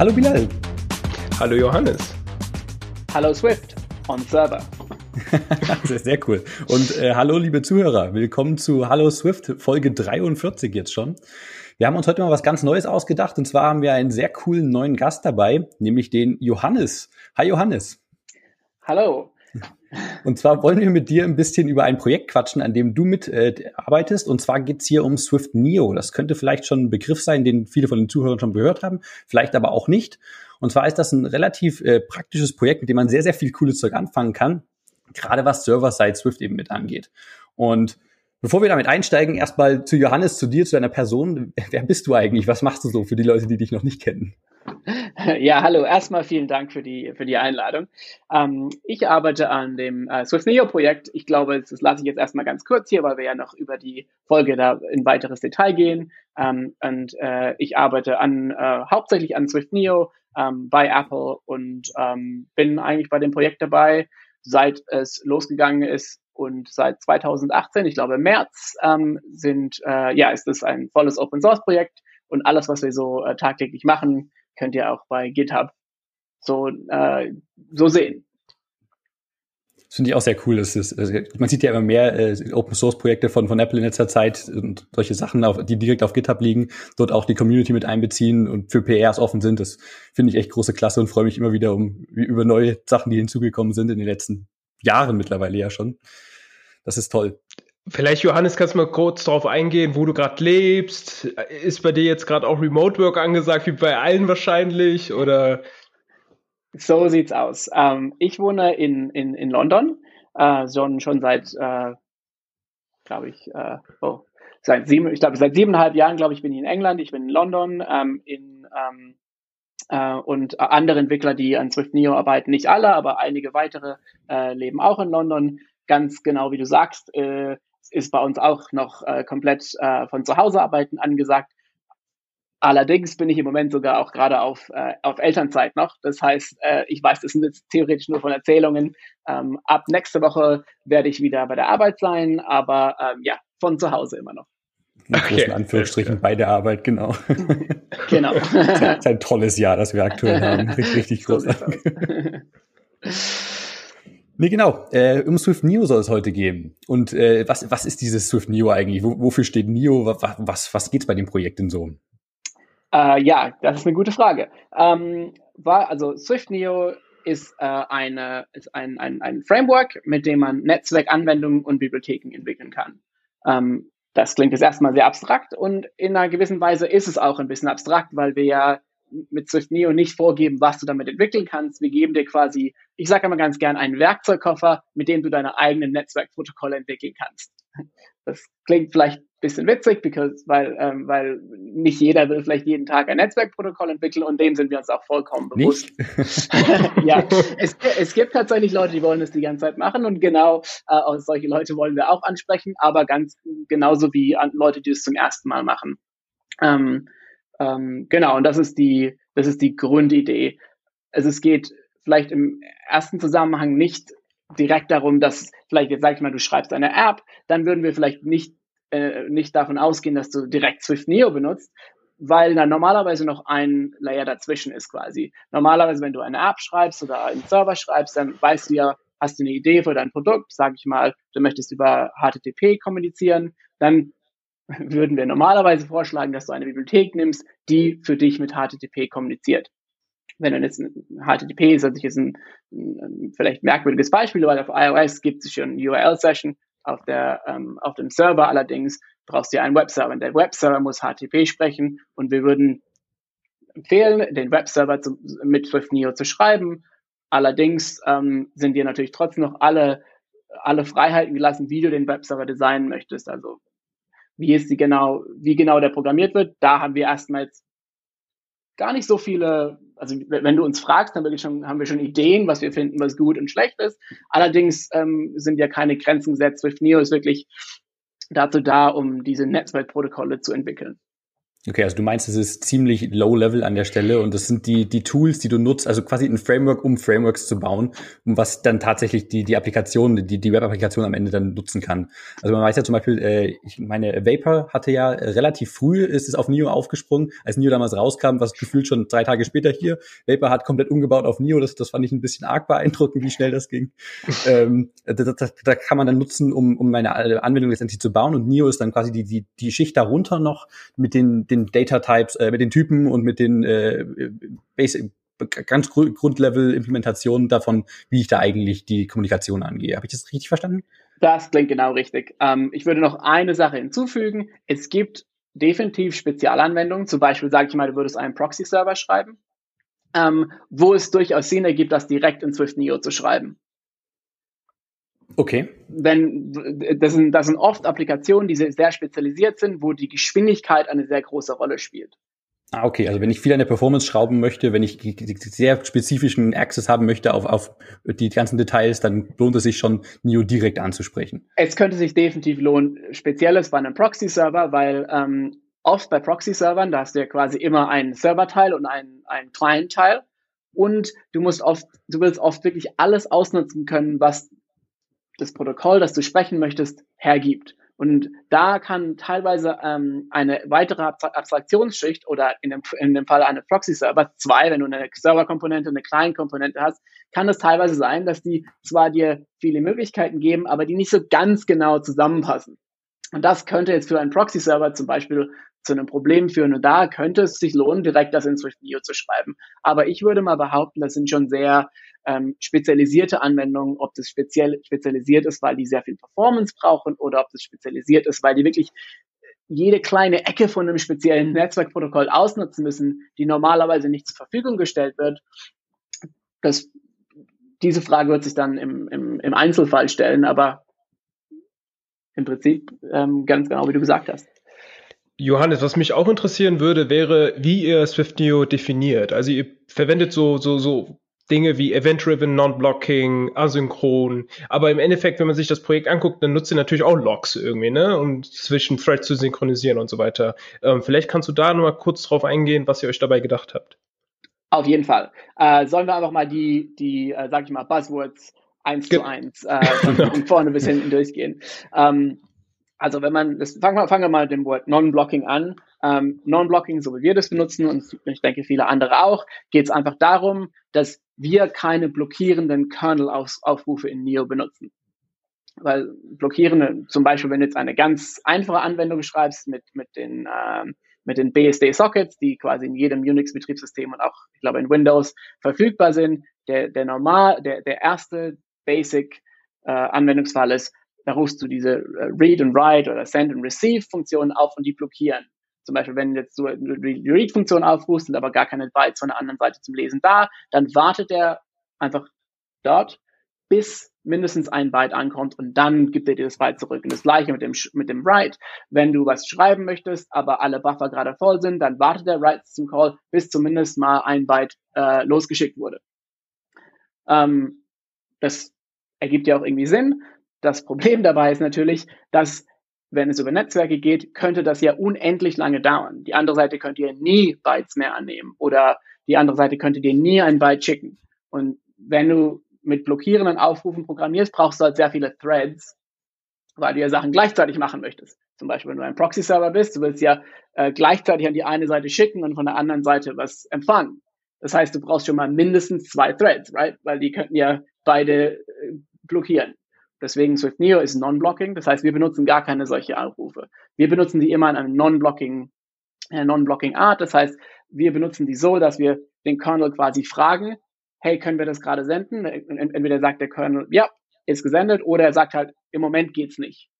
Hallo Bilal. Hallo Johannes. Hallo Swift on Server. das ist sehr cool. Und äh, hallo liebe Zuhörer, willkommen zu Hallo Swift, Folge 43 jetzt schon. Wir haben uns heute mal was ganz Neues ausgedacht und zwar haben wir einen sehr coolen neuen Gast dabei, nämlich den Johannes. Hi Johannes. Hallo. Und zwar wollen wir mit dir ein bisschen über ein Projekt quatschen, an dem du mitarbeitest. Äh, und zwar geht's hier um Swift Neo. Das könnte vielleicht schon ein Begriff sein, den viele von den Zuhörern schon gehört haben, vielleicht aber auch nicht. Und zwar ist das ein relativ äh, praktisches Projekt, mit dem man sehr, sehr viel cooles Zeug anfangen kann, gerade was Server-Side Swift eben mit angeht. Und Bevor wir damit einsteigen, erstmal zu Johannes, zu dir, zu deiner Person. Wer bist du eigentlich? Was machst du so für die Leute, die dich noch nicht kennen? Ja, hallo. Erstmal vielen Dank für die, für die Einladung. Ähm, ich arbeite an dem äh, Swift Neo Projekt. Ich glaube, das lasse ich jetzt erstmal ganz kurz hier, weil wir ja noch über die Folge da in weiteres Detail gehen. Ähm, und äh, ich arbeite an, äh, hauptsächlich an Swift Neo ähm, bei Apple und ähm, bin eigentlich bei dem Projekt dabei, seit es losgegangen ist und seit 2018, ich glaube März, ähm, sind, äh, ja, ist es ein volles Open Source Projekt und alles, was wir so äh, tagtäglich machen, könnt ihr auch bei GitHub so, äh, so sehen. Das finde ich auch sehr cool. Das ist, also man sieht ja immer mehr äh, Open Source Projekte von, von Apple in letzter Zeit und solche Sachen, auf, die direkt auf GitHub liegen, dort auch die Community mit einbeziehen und für PRs offen sind. Das finde ich echt große Klasse und freue mich immer wieder um über neue Sachen, die hinzugekommen sind in den letzten Jahren mittlerweile ja schon. Das ist toll. Vielleicht, Johannes, kannst du mal kurz darauf eingehen, wo du gerade lebst? Ist bei dir jetzt gerade auch Remote Work angesagt, wie bei allen wahrscheinlich? Oder? So sieht's aus. Ähm, ich wohne in, in, in London, äh, schon, schon seit, äh, glaube ich, äh, oh, seit sieben, ich glaube, seit siebeneinhalb Jahren, glaube ich, bin ich in England, ich bin in London, ähm, in, ähm, äh, und andere Entwickler, die an Swift Neo arbeiten, nicht alle, aber einige weitere äh, leben auch in London. Ganz genau wie du sagst, ist bei uns auch noch äh, komplett äh, von zu Hause arbeiten angesagt. Allerdings bin ich im Moment sogar auch gerade auf, äh, auf Elternzeit noch. Das heißt, äh, ich weiß, das sind jetzt theoretisch nur von Erzählungen. Ähm, ab nächste Woche werde ich wieder bei der Arbeit sein, aber ähm, ja, von zu Hause immer noch. In großen okay. Anführungsstrichen bei der Arbeit, genau. Genau. das ist ein tolles Jahr, das wir aktuell haben. Richtig, richtig großartig. Nee, genau. Äh, um Swift Neo soll es heute gehen. Und äh, was, was ist dieses Swift Neo eigentlich? Wo, wofür steht Neo? Was, was, was geht's bei dem Projekt denn so? Äh, ja, das ist eine gute Frage. Ähm, war, also Swift Neo ist, äh, eine, ist ein, ein, ein Framework, mit dem man Netzwerkanwendungen und Bibliotheken entwickeln kann. Ähm, das klingt jetzt erstmal sehr abstrakt und in einer gewissen Weise ist es auch ein bisschen abstrakt, weil wir ja mit Swift Neo nicht vorgeben, was du damit entwickeln kannst. Wir geben dir quasi, ich sage immer ganz gern, einen Werkzeugkoffer, mit dem du deine eigenen Netzwerkprotokolle entwickeln kannst. Das klingt vielleicht ein bisschen witzig, because, weil, ähm, weil nicht jeder will vielleicht jeden Tag ein Netzwerkprotokoll entwickeln und dem sind wir uns auch vollkommen bewusst. ja, es, es gibt tatsächlich Leute, die wollen das die ganze Zeit machen und genau äh, solche Leute wollen wir auch ansprechen, aber ganz genauso wie Leute, die es zum ersten Mal machen. Ähm, ähm, genau, und das ist die, das ist die Grundidee. Also es geht vielleicht im ersten Zusammenhang nicht direkt darum, dass vielleicht jetzt sag ich mal, du schreibst eine App, dann würden wir vielleicht nicht äh, nicht davon ausgehen, dass du direkt Swift Neo benutzt, weil da normalerweise noch ein Layer dazwischen ist quasi. Normalerweise, wenn du eine App schreibst oder einen Server schreibst, dann weißt du ja, hast du eine Idee für dein Produkt, sag ich mal, du möchtest über HTTP kommunizieren, dann würden wir normalerweise vorschlagen, dass du eine Bibliothek nimmst, die für dich mit HTTP kommuniziert. Wenn du jetzt ein HTTP ist, also jetzt ein, ein vielleicht merkwürdiges Beispiel, weil auf iOS gibt es schon URL-Session, auf der ähm, auf dem Server allerdings brauchst du einen Webserver. Und der Webserver muss HTTP sprechen und wir würden empfehlen, den Webserver zu, mit Swift Neo zu schreiben. Allerdings ähm, sind dir natürlich trotzdem noch alle alle Freiheiten gelassen, wie du den Webserver designen möchtest. Also wie ist die genau, wie genau der programmiert wird. Da haben wir erstmals gar nicht so viele, also wenn du uns fragst, haben wir schon, haben wir schon Ideen, was wir finden, was gut und schlecht ist. Allerdings ähm, sind ja keine Grenzen gesetzt. Swift Neo ist wirklich dazu da, um diese Netzwerkprotokolle zu entwickeln. Okay, also du meinst, es ist ziemlich low level an der Stelle und das sind die, die Tools, die du nutzt, also quasi ein Framework, um Frameworks zu bauen, um was dann tatsächlich die, die Applikation, die, die Web-Applikation am Ende dann nutzen kann. Also man weiß ja zum Beispiel, äh, ich meine, Vapor hatte ja relativ früh, ist es auf Neo aufgesprungen, als Neo damals rauskam, was gefühlt schon drei Tage später hier. Vapor hat komplett umgebaut auf Neo, das, das fand ich ein bisschen arg beeindruckend, wie schnell das ging. ähm, da, da, da kann man dann nutzen, um, um meine Anwendung letztendlich zu bauen und Neo ist dann quasi die, die, die Schicht darunter noch mit den den Data Types, äh, mit den Typen und mit den äh, Basic, ganz Grundlevel-Implementationen davon, wie ich da eigentlich die Kommunikation angehe. Habe ich das richtig verstanden? Das klingt genau richtig. Ähm, ich würde noch eine Sache hinzufügen. Es gibt definitiv Spezialanwendungen. Zum Beispiel, sage ich mal, du würdest einen Proxy-Server schreiben, ähm, wo es durchaus Sinn ergibt, das direkt in Swift Neo zu schreiben. Okay. Wenn, das sind, das sind oft Applikationen, die sehr spezialisiert sind, wo die Geschwindigkeit eine sehr große Rolle spielt. Ah, okay. Also wenn ich viel an der Performance schrauben möchte, wenn ich sehr spezifischen Access haben möchte auf, auf die ganzen Details, dann lohnt es sich schon, NIO direkt anzusprechen. Es könnte sich definitiv lohnen, spezielles bei einem Proxy-Server, weil ähm, oft bei Proxy-Servern, da hast du ja quasi immer einen Server-Teil und einen, einen Client-Teil. Und du musst oft, du willst oft wirklich alles ausnutzen können, was das Protokoll, das du sprechen möchtest, hergibt. Und da kann teilweise ähm, eine weitere Abstraktionsschicht oder in dem, in dem Fall eine Proxy-Server, zwei, wenn du eine Server-Komponente, eine Client-Komponente hast, kann es teilweise sein, dass die zwar dir viele Möglichkeiten geben, aber die nicht so ganz genau zusammenpassen. Und das könnte jetzt für einen Proxy-Server zum Beispiel zu einem Problem führen. Und da könnte es sich lohnen, direkt das in Swift Neo zu schreiben. Aber ich würde mal behaupten, das sind schon sehr ähm, spezialisierte Anwendungen, ob das speziell spezialisiert ist, weil die sehr viel Performance brauchen oder ob das spezialisiert ist, weil die wirklich jede kleine Ecke von einem speziellen Netzwerkprotokoll ausnutzen müssen, die normalerweise nicht zur Verfügung gestellt wird. Das, diese Frage wird sich dann im, im, im Einzelfall stellen, aber im Prinzip ähm, ganz genau, wie du gesagt hast. Johannes, was mich auch interessieren würde, wäre, wie ihr SwiftNeo definiert. Also ihr verwendet so, so, so Dinge wie Event-Driven, Non-Blocking, Asynchron. Aber im Endeffekt, wenn man sich das Projekt anguckt, dann nutzt ihr natürlich auch Logs irgendwie, ne? Um zwischen Threads zu synchronisieren und so weiter. Ähm, vielleicht kannst du da noch mal kurz drauf eingehen, was ihr euch dabei gedacht habt. Auf jeden Fall. Äh, sollen wir einfach mal die, die, äh, sag ich mal, Buzzwords eins Ge zu eins äh, von, von vorne bis hinten durchgehen. Ähm, also wenn man, das, fangen, wir, fangen wir mal mit dem Wort Non-Blocking an. Ähm, Non-Blocking, so wie wir das benutzen und ich denke viele andere auch, geht es einfach darum, dass wir keine blockierenden Kernel-Aufrufe in Neo benutzen. Weil blockierende, zum Beispiel, wenn du jetzt eine ganz einfache Anwendung schreibst mit, mit den, ähm, den BSD-Sockets, die quasi in jedem Unix-Betriebssystem und auch, ich glaube, in Windows verfügbar sind, der, der normal, der, der erste Basic äh, Anwendungsfall ist, da rufst du diese äh, Read and Write oder Send and Receive Funktionen auf und die blockieren. Zum Beispiel, wenn jetzt du die Read-Funktion aufrufst, sind aber gar keine Bytes von der anderen Seite zum Lesen da, dann wartet er einfach dort, bis mindestens ein Byte ankommt und dann gibt er dir das Byte zurück. Und das gleiche mit dem, mit dem Write. Wenn du was schreiben möchtest, aber alle Buffer gerade voll sind, dann wartet der Write zum Call, bis zumindest mal ein Byte äh, losgeschickt wurde. Ähm, das ergibt ja auch irgendwie Sinn. Das Problem dabei ist natürlich, dass wenn es über Netzwerke geht, könnte das ja unendlich lange dauern. Die andere Seite könnte ja nie Bytes mehr annehmen oder die andere Seite könnte dir nie ein Byte schicken. Und wenn du mit blockierenden Aufrufen programmierst, brauchst du halt sehr viele Threads, weil du ja Sachen gleichzeitig machen möchtest. Zum Beispiel, wenn du ein Proxy-Server bist, du willst ja äh, gleichzeitig an die eine Seite schicken und von der anderen Seite was empfangen. Das heißt, du brauchst schon mal mindestens zwei Threads, right? Weil die könnten ja beide äh, blockieren. Deswegen Swift Neo ist Non-Blocking. Das heißt, wir benutzen gar keine solche Anrufe. Wir benutzen die immer in einem Non-Blocking, äh, Non-Blocking Art. Das heißt, wir benutzen die so, dass wir den Kernel quasi fragen, hey, können wir das gerade senden? Entweder sagt der Kernel, ja, ist gesendet, oder er sagt halt, im Moment geht's nicht.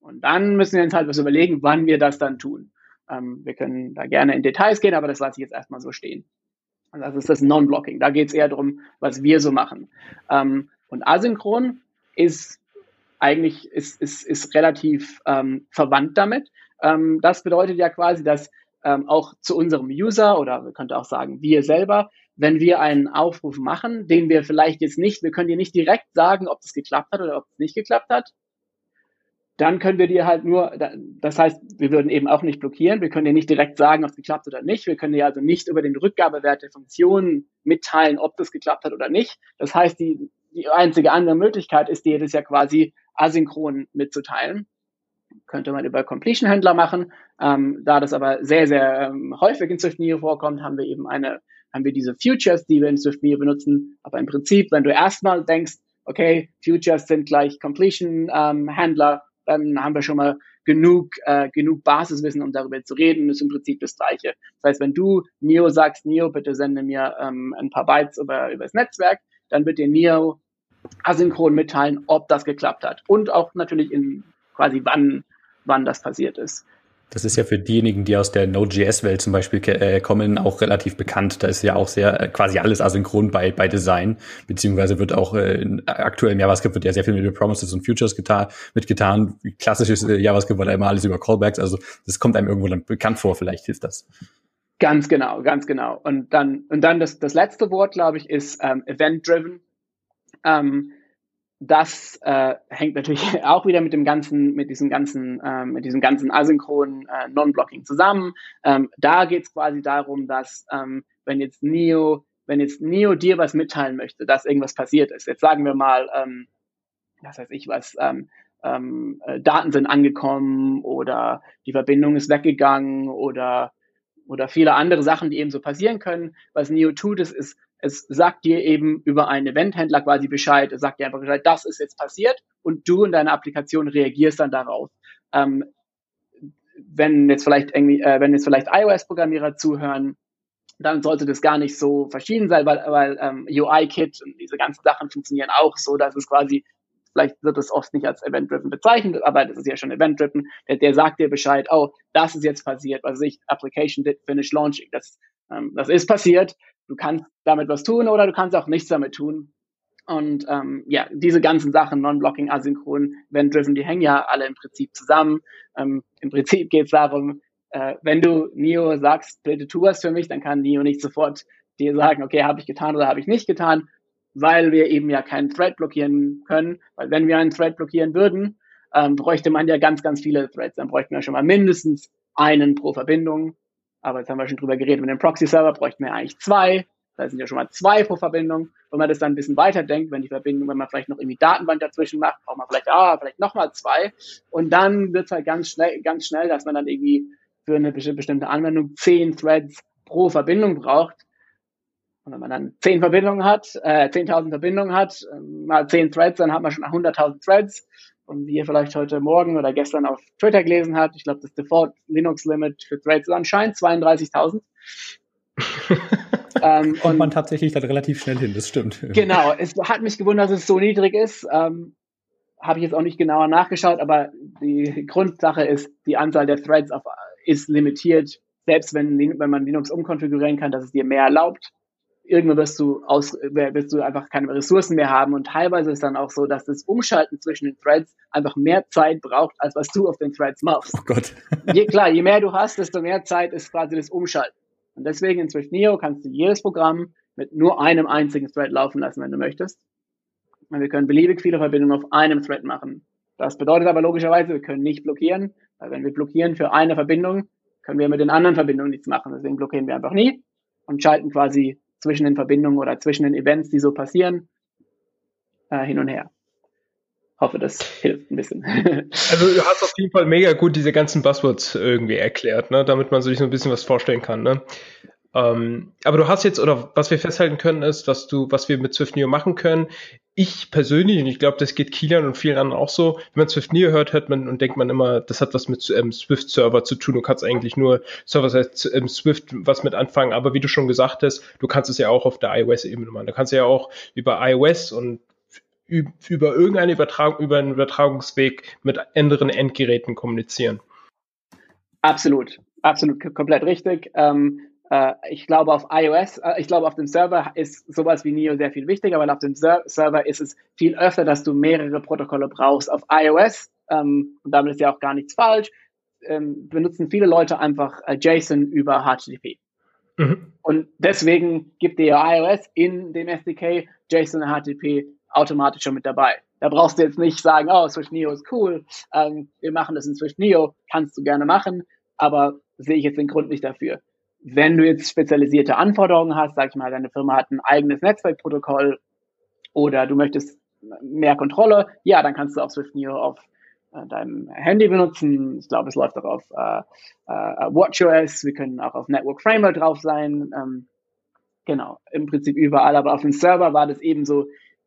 Und dann müssen wir uns halt was überlegen, wann wir das dann tun. Ähm, wir können da gerne in Details gehen, aber das lasse ich jetzt erstmal so stehen. Also das ist das Non-Blocking. Da geht es eher darum, was wir so machen. Ähm, und asynchron ist eigentlich ist, ist, ist relativ ähm, verwandt damit. Ähm, das bedeutet ja quasi, dass ähm, auch zu unserem User oder man könnte auch sagen, wir selber, wenn wir einen Aufruf machen, den wir vielleicht jetzt nicht, wir können dir nicht direkt sagen, ob das geklappt hat oder ob es nicht geklappt hat, dann können wir dir halt nur, das heißt, wir würden eben auch nicht blockieren, wir können dir nicht direkt sagen, ob es geklappt oder nicht, wir können dir also nicht über den Rückgabewert der Funktion mitteilen, ob das geklappt hat oder nicht. Das heißt, die, die einzige andere Möglichkeit ist dir das ja quasi asynchron mitzuteilen. Könnte man über Completion-Händler machen. Ähm, da das aber sehr, sehr ähm, häufig in Swift Neo vorkommt, haben wir eben eine, haben wir diese Futures, die wir in Swift Neo benutzen. Aber im Prinzip, wenn du erstmal denkst, okay, Futures sind gleich Completion-Händler, ähm, dann haben wir schon mal genug, äh, genug Basiswissen, um darüber zu reden. Das ist im Prinzip das Gleiche. Das heißt, wenn du Neo sagst, Neo, bitte sende mir ähm, ein paar Bytes über, über das Netzwerk, dann wird dir Neo asynchron mitteilen, ob das geklappt hat. Und auch natürlich in quasi wann, wann das passiert ist. Das ist ja für diejenigen, die aus der Node.js-Welt zum Beispiel äh, kommen, auch relativ bekannt. Da ist ja auch sehr äh, quasi alles asynchron bei, bei Design, beziehungsweise wird auch äh, aktuell im JavaScript wird ja sehr viel mit Promises und Futures getan, mitgetan. Klassisches äh, JavaScript war da immer alles über Callbacks, also das kommt einem irgendwo dann bekannt vor, vielleicht hilft das. Ganz genau, ganz genau. Und dann, und dann das, das letzte Wort, glaube ich, ist ähm, event-driven. Ähm, das äh, hängt natürlich auch wieder mit dem ganzen, mit diesem ganzen, äh, mit diesem ganzen asynchronen äh, Non-Blocking zusammen. Ähm, da geht es quasi darum, dass ähm, wenn jetzt Neo, wenn jetzt Neo dir was mitteilen möchte, dass irgendwas passiert ist. Jetzt sagen wir mal, ähm, was weiß ich was, ähm, ähm, äh, Daten sind angekommen oder die Verbindung ist weggegangen oder oder viele andere Sachen, die eben so passieren können. Was Neo tut, ist, ist es sagt dir eben über einen Eventhändler quasi Bescheid. Es sagt dir einfach Bescheid, das ist jetzt passiert und du in deiner Applikation reagierst dann darauf. Ähm, wenn jetzt vielleicht äh, wenn jetzt vielleicht iOS-Programmierer zuhören, dann sollte das gar nicht so verschieden sein, weil, weil ähm, UI-Kit und diese ganzen Sachen funktionieren auch so, dass es quasi, vielleicht wird es oft nicht als Event-Driven bezeichnet, aber das ist ja schon Event-Driven, der, der sagt dir Bescheid, oh, das ist jetzt passiert, was ich, Application did finish launching, das, ähm, das ist passiert, du kannst damit was tun oder du kannst auch nichts damit tun. Und ähm, ja, diese ganzen Sachen, Non-Blocking, Asynchron, Event-Driven, die hängen ja alle im Prinzip zusammen. Ähm, Im Prinzip geht es darum, äh, wenn du Neo sagst, bitte tu was für mich, dann kann Neo nicht sofort dir sagen, okay, habe ich getan oder habe ich nicht getan, weil wir eben ja keinen Thread blockieren können. Weil wenn wir einen Thread blockieren würden, ähm, bräuchte man ja ganz, ganz viele Threads. Dann bräuchten wir schon mal mindestens einen pro Verbindung. Aber jetzt haben wir schon drüber geredet, mit dem Proxy-Server bräuchten wir eigentlich zwei. Da sind ja schon mal zwei pro Verbindung. Wenn man das dann ein bisschen weiter denkt, wenn die Verbindung, wenn man vielleicht noch irgendwie Datenbank dazwischen macht, braucht man vielleicht, ah, vielleicht nochmal zwei. Und dann wird es halt ganz schnell, ganz schnell, dass man dann irgendwie für eine bestimmte Anwendung zehn Threads pro Verbindung braucht. Und wenn man dann zehn Verbindungen hat, äh, 10.000 Verbindungen hat, äh, mal zehn Threads, dann hat man schon 100.000 Threads und wie ihr vielleicht heute Morgen oder gestern auf Twitter gelesen habt, ich glaube, das Default Linux Limit für Threads ist anscheinend 32.000. ähm, Kommt man tatsächlich dann relativ schnell hin, das stimmt. Genau, es hat mich gewundert, dass es so niedrig ist. Ähm, Habe ich jetzt auch nicht genauer nachgeschaut, aber die Grundsache ist, die Anzahl der Threads auf, ist limitiert, selbst wenn, wenn man Linux umkonfigurieren kann, dass es dir mehr erlaubt irgendwann wirst du aus, wirst du einfach keine Ressourcen mehr haben. Und teilweise ist dann auch so, dass das Umschalten zwischen den Threads einfach mehr Zeit braucht, als was du auf den Threads machst. Oh Gott. je, klar, je mehr du hast, desto mehr Zeit ist quasi das Umschalten. Und deswegen in Swift Neo kannst du jedes Programm mit nur einem einzigen Thread laufen lassen, wenn du möchtest. Und wir können beliebig viele Verbindungen auf einem Thread machen. Das bedeutet aber logischerweise, wir können nicht blockieren, weil wenn wir blockieren für eine Verbindung, können wir mit den anderen Verbindungen nichts machen. Deswegen blockieren wir einfach nie und schalten quasi zwischen den Verbindungen oder zwischen den Events, die so passieren, äh, hin und her. Hoffe, das hilft ein bisschen. also du hast auf jeden Fall mega gut diese ganzen Buzzwords irgendwie erklärt, ne, damit man sich so ein bisschen was vorstellen kann. Ne? Ähm, aber du hast jetzt, oder was wir festhalten können, ist, was du, was wir mit Swift Neo machen können. Ich persönlich, und ich glaube, das geht Kilian und vielen anderen auch so, wenn man Swift Neo hört, hört man und denkt man immer, das hat was mit ähm, Swift Server zu tun. Du kannst eigentlich nur Server heißt ähm, Swift was mit anfangen. Aber wie du schon gesagt hast, du kannst es ja auch auf der iOS-Ebene machen. Du kannst ja auch über iOS und über irgendeine Übertragung, über einen Übertragungsweg mit anderen Endgeräten kommunizieren. Absolut, absolut, komplett richtig. Ähm, äh, ich glaube, auf iOS, äh, ich glaube, auf dem Server ist sowas wie Neo sehr viel wichtiger, weil auf dem Ser Server ist es viel öfter, dass du mehrere Protokolle brauchst. Auf iOS, ähm, und damit ist ja auch gar nichts falsch, ähm, benutzen viele Leute einfach äh, JSON über HTTP. Mhm. Und deswegen gibt dir iOS in dem SDK JSON und HTTP automatisch schon mit dabei. Da brauchst du jetzt nicht sagen, oh, Swift Neo ist cool, ähm, wir machen das in Swift Neo, kannst du gerne machen, aber sehe ich jetzt den Grund nicht dafür. Wenn du jetzt spezialisierte Anforderungen hast, sag ich mal, deine Firma hat ein eigenes Netzwerkprotokoll oder du möchtest mehr Kontrolle, ja, dann kannst du auch Swift Neo auf äh, deinem Handy benutzen. Ich glaube, es läuft auch auf äh, äh, WatchOS. Wir können auch auf Network Framework drauf sein. Ähm, genau, im Prinzip überall. Aber auf dem Server war das eben so,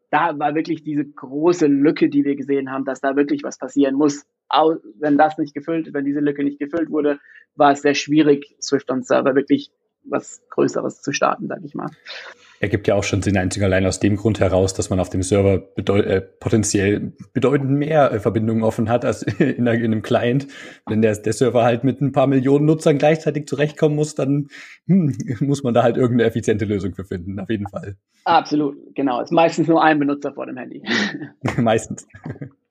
da war wirklich diese große Lücke, die wir gesehen haben, dass da wirklich was passieren muss. Wenn das nicht gefüllt, wenn diese Lücke nicht gefüllt wurde, war es sehr schwierig, Swift on Server wirklich was Größeres zu starten, sag ich mal ergibt ja auch schon Sinn, einzig allein aus dem Grund heraus, dass man auf dem Server bedeut äh, potenziell bedeutend mehr äh, Verbindungen offen hat als in, in, einem Client. Wenn der, der Server halt mit ein paar Millionen Nutzern gleichzeitig zurechtkommen muss, dann hm, muss man da halt irgendeine effiziente Lösung für finden, auf jeden Fall. Absolut, genau. Ist meistens nur ein Benutzer vor dem Handy. meistens.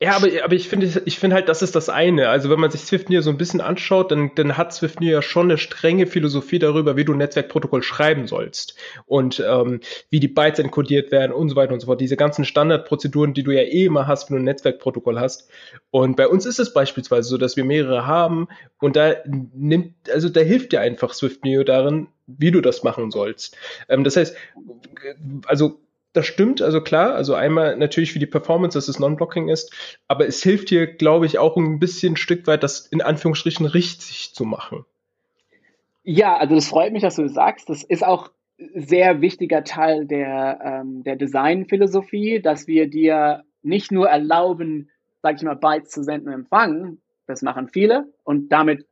Ja, aber, aber ich finde ich finde halt, das ist das eine. Also wenn man sich SwiftNear so ein bisschen anschaut, dann, dann hat SwiftNear ja schon eine strenge Philosophie darüber, wie du ein Netzwerkprotokoll schreiben sollst und ähm, wie die Bytes encodiert werden und so weiter und so fort. Diese ganzen Standardprozeduren, die du ja eh immer hast, wenn du ein Netzwerkprotokoll hast. Und bei uns ist es beispielsweise so, dass wir mehrere haben und da nimmt, also da hilft dir einfach SwiftNear darin, wie du das machen sollst. Ähm, das heißt, also das stimmt, also klar, also einmal natürlich für die Performance, dass es Non-Blocking ist, aber es hilft dir, glaube ich, auch ein bisschen ein Stück weit, das in Anführungsstrichen richtig zu machen. Ja, also das freut mich, dass du das sagst. Das ist auch sehr wichtiger Teil der, ähm, der Designphilosophie, dass wir dir nicht nur erlauben, sag ich mal, Bytes zu senden und empfangen, das machen viele und damit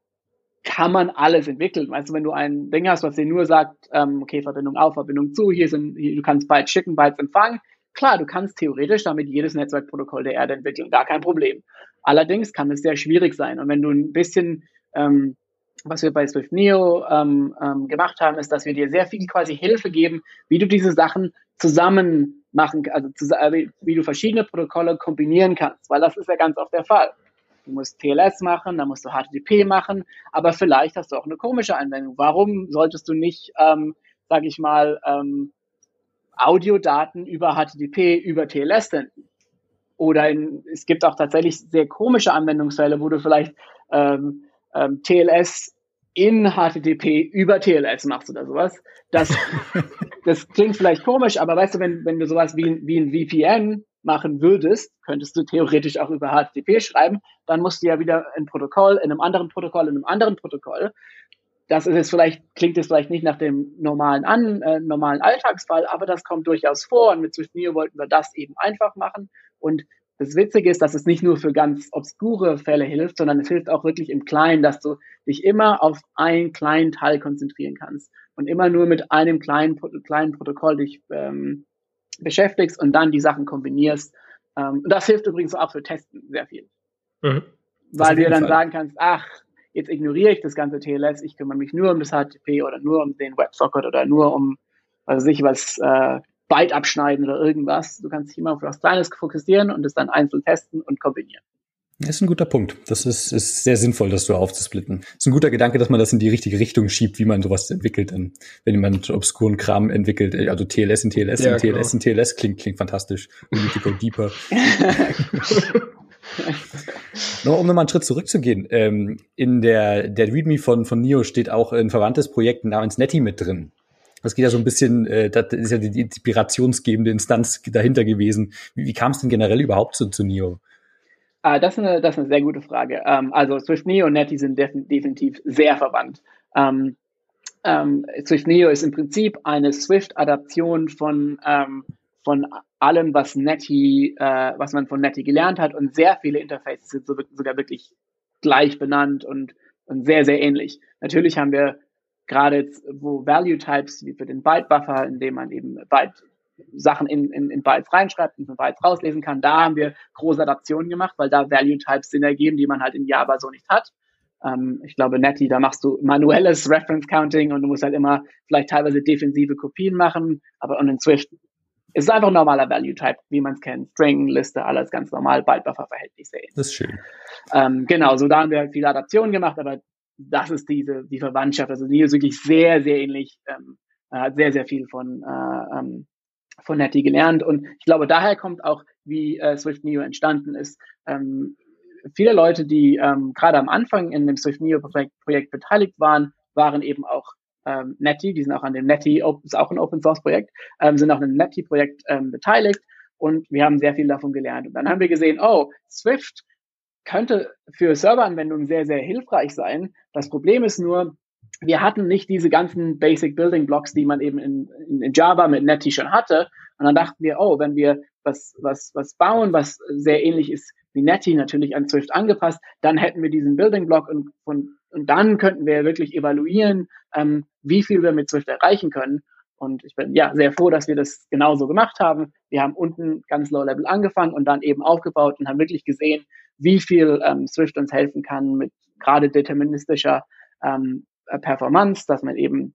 kann man alles entwickeln. Weißt du, wenn du ein Ding hast, was dir nur sagt, ähm, okay, Verbindung auf, Verbindung zu, hier sind, hier, du kannst Bytes schicken, Bytes empfangen. Klar, du kannst theoretisch damit jedes Netzwerkprotokoll der Erde entwickeln, gar kein Problem. Allerdings kann es sehr schwierig sein. Und wenn du ein bisschen, ähm, was wir bei Swift Neo ähm, ähm, gemacht haben, ist, dass wir dir sehr viel quasi Hilfe geben, wie du diese Sachen zusammen machen, also wie du verschiedene Protokolle kombinieren kannst, weil das ist ja ganz oft der Fall. Du musst TLS machen, dann musst du HTTP machen, aber vielleicht hast du auch eine komische Anwendung. Warum solltest du nicht, ähm, sage ich mal, ähm, Audiodaten über HTTP, über TLS senden? Oder in, es gibt auch tatsächlich sehr komische Anwendungsfälle, wo du vielleicht ähm, ähm, TLS in HTTP über TLS machst oder sowas. Das, das klingt vielleicht komisch, aber weißt du, wenn, wenn du sowas wie, wie ein VPN machen würdest, könntest du theoretisch auch über HTTP schreiben, dann musst du ja wieder ein Protokoll, in einem anderen Protokoll, in einem anderen Protokoll. Das ist jetzt vielleicht, klingt es vielleicht nicht nach dem normalen, an, äh, normalen Alltagsfall, aber das kommt durchaus vor und mit Swift Neo wollten wir das eben einfach machen und das Witzige ist, dass es nicht nur für ganz obskure Fälle hilft, sondern es hilft auch wirklich im Kleinen, dass du dich immer auf einen kleinen Teil konzentrieren kannst und immer nur mit einem kleinen, kleinen Protokoll dich ähm, beschäftigst und dann die Sachen kombinierst. Ähm, und das hilft übrigens auch für Testen sehr viel. Mhm. Weil du dann Fall. sagen kannst, ach, jetzt ignoriere ich das ganze TLS, ich kümmere mich nur um das HTTP oder nur um den WebSocket oder nur um, was weiß ich, was, äh, Byte abschneiden oder irgendwas. Du kannst dich immer auf was Kleines fokussieren und es dann einzeln testen und kombinieren. Das ist ein guter Punkt. Das ist, ist sehr sinnvoll, das so aufzusplitten. Ist ein guter Gedanke, dass man das in die richtige Richtung schiebt, wie man sowas entwickelt. Dann, wenn jemand obskuren Kram entwickelt, äh, also TLS in TLS ja, in TLS in TLS klingt, klingt fantastisch. Go deeper. no, um nochmal einen Schritt zurückzugehen. Ähm, in der, der README von, von NIO steht auch ein verwandtes Projekt namens Netty mit drin. Das geht ja so ein bisschen, äh, das ist ja die inspirationsgebende Instanz dahinter gewesen. Wie, wie kam es denn generell überhaupt zu, zu NIO? Ah, das, ist eine, das ist eine sehr gute Frage. Ähm, also Swift Neo und Netty sind def definitiv sehr verwandt. Ähm, ähm, Swift Neo ist im Prinzip eine Swift-Adaption von, ähm, von allem, was Netty, äh, was man von Netty gelernt hat und sehr viele Interfaces sind so, sogar wirklich gleich benannt und, und sehr, sehr ähnlich. Natürlich haben wir gerade jetzt, wo Value Types wie für den Byte Buffer, in dem man eben Byte Sachen in, in, in Bytes reinschreibt und von Bytes rauslesen kann. Da haben wir große Adaptionen gemacht, weil da Value Types Sinn ergeben, die man halt in Java so nicht hat. Ähm, ich glaube, Netty, da machst du manuelles Reference Counting und du musst halt immer vielleicht teilweise defensive Kopien machen, aber und in Swift ist es einfach ein normaler Value Type, wie man es kennt. String, Liste, alles ganz normal, Byte Buffer Verhältnis sehen. Das ist schön. Ähm, genau, so da haben wir halt viele Adaptionen gemacht, aber das ist diese, die Verwandtschaft. Also die ist wirklich sehr, sehr ähnlich, ähm, hat sehr, sehr viel von, äh, ähm, von Netty gelernt. Und ich glaube, daher kommt auch wie äh, Swift Neo entstanden ist. Ähm, viele Leute, die ähm, gerade am Anfang in dem Swift Neo Projekt, Projekt beteiligt waren, waren eben auch ähm, Netty, die sind auch an dem Netty, ist auch ein Open Source Projekt, ähm, sind auch an dem Netty Projekt ähm, beteiligt und wir haben sehr viel davon gelernt. Und dann haben wir gesehen, oh, Swift könnte für Serveranwendungen sehr, sehr hilfreich sein. Das Problem ist nur, wir hatten nicht diese ganzen Basic Building Blocks, die man eben in, in, in Java mit Netty schon hatte. Und dann dachten wir, oh, wenn wir was, was, was bauen, was sehr ähnlich ist wie Netty, natürlich an Swift angepasst, dann hätten wir diesen Building Block und, und, und dann könnten wir wirklich evaluieren, ähm, wie viel wir mit Swift erreichen können. Und ich bin ja sehr froh, dass wir das genauso gemacht haben. Wir haben unten ganz low level angefangen und dann eben aufgebaut und haben wirklich gesehen, wie viel ähm, Swift uns helfen kann mit gerade deterministischer ähm, Performance, dass man eben,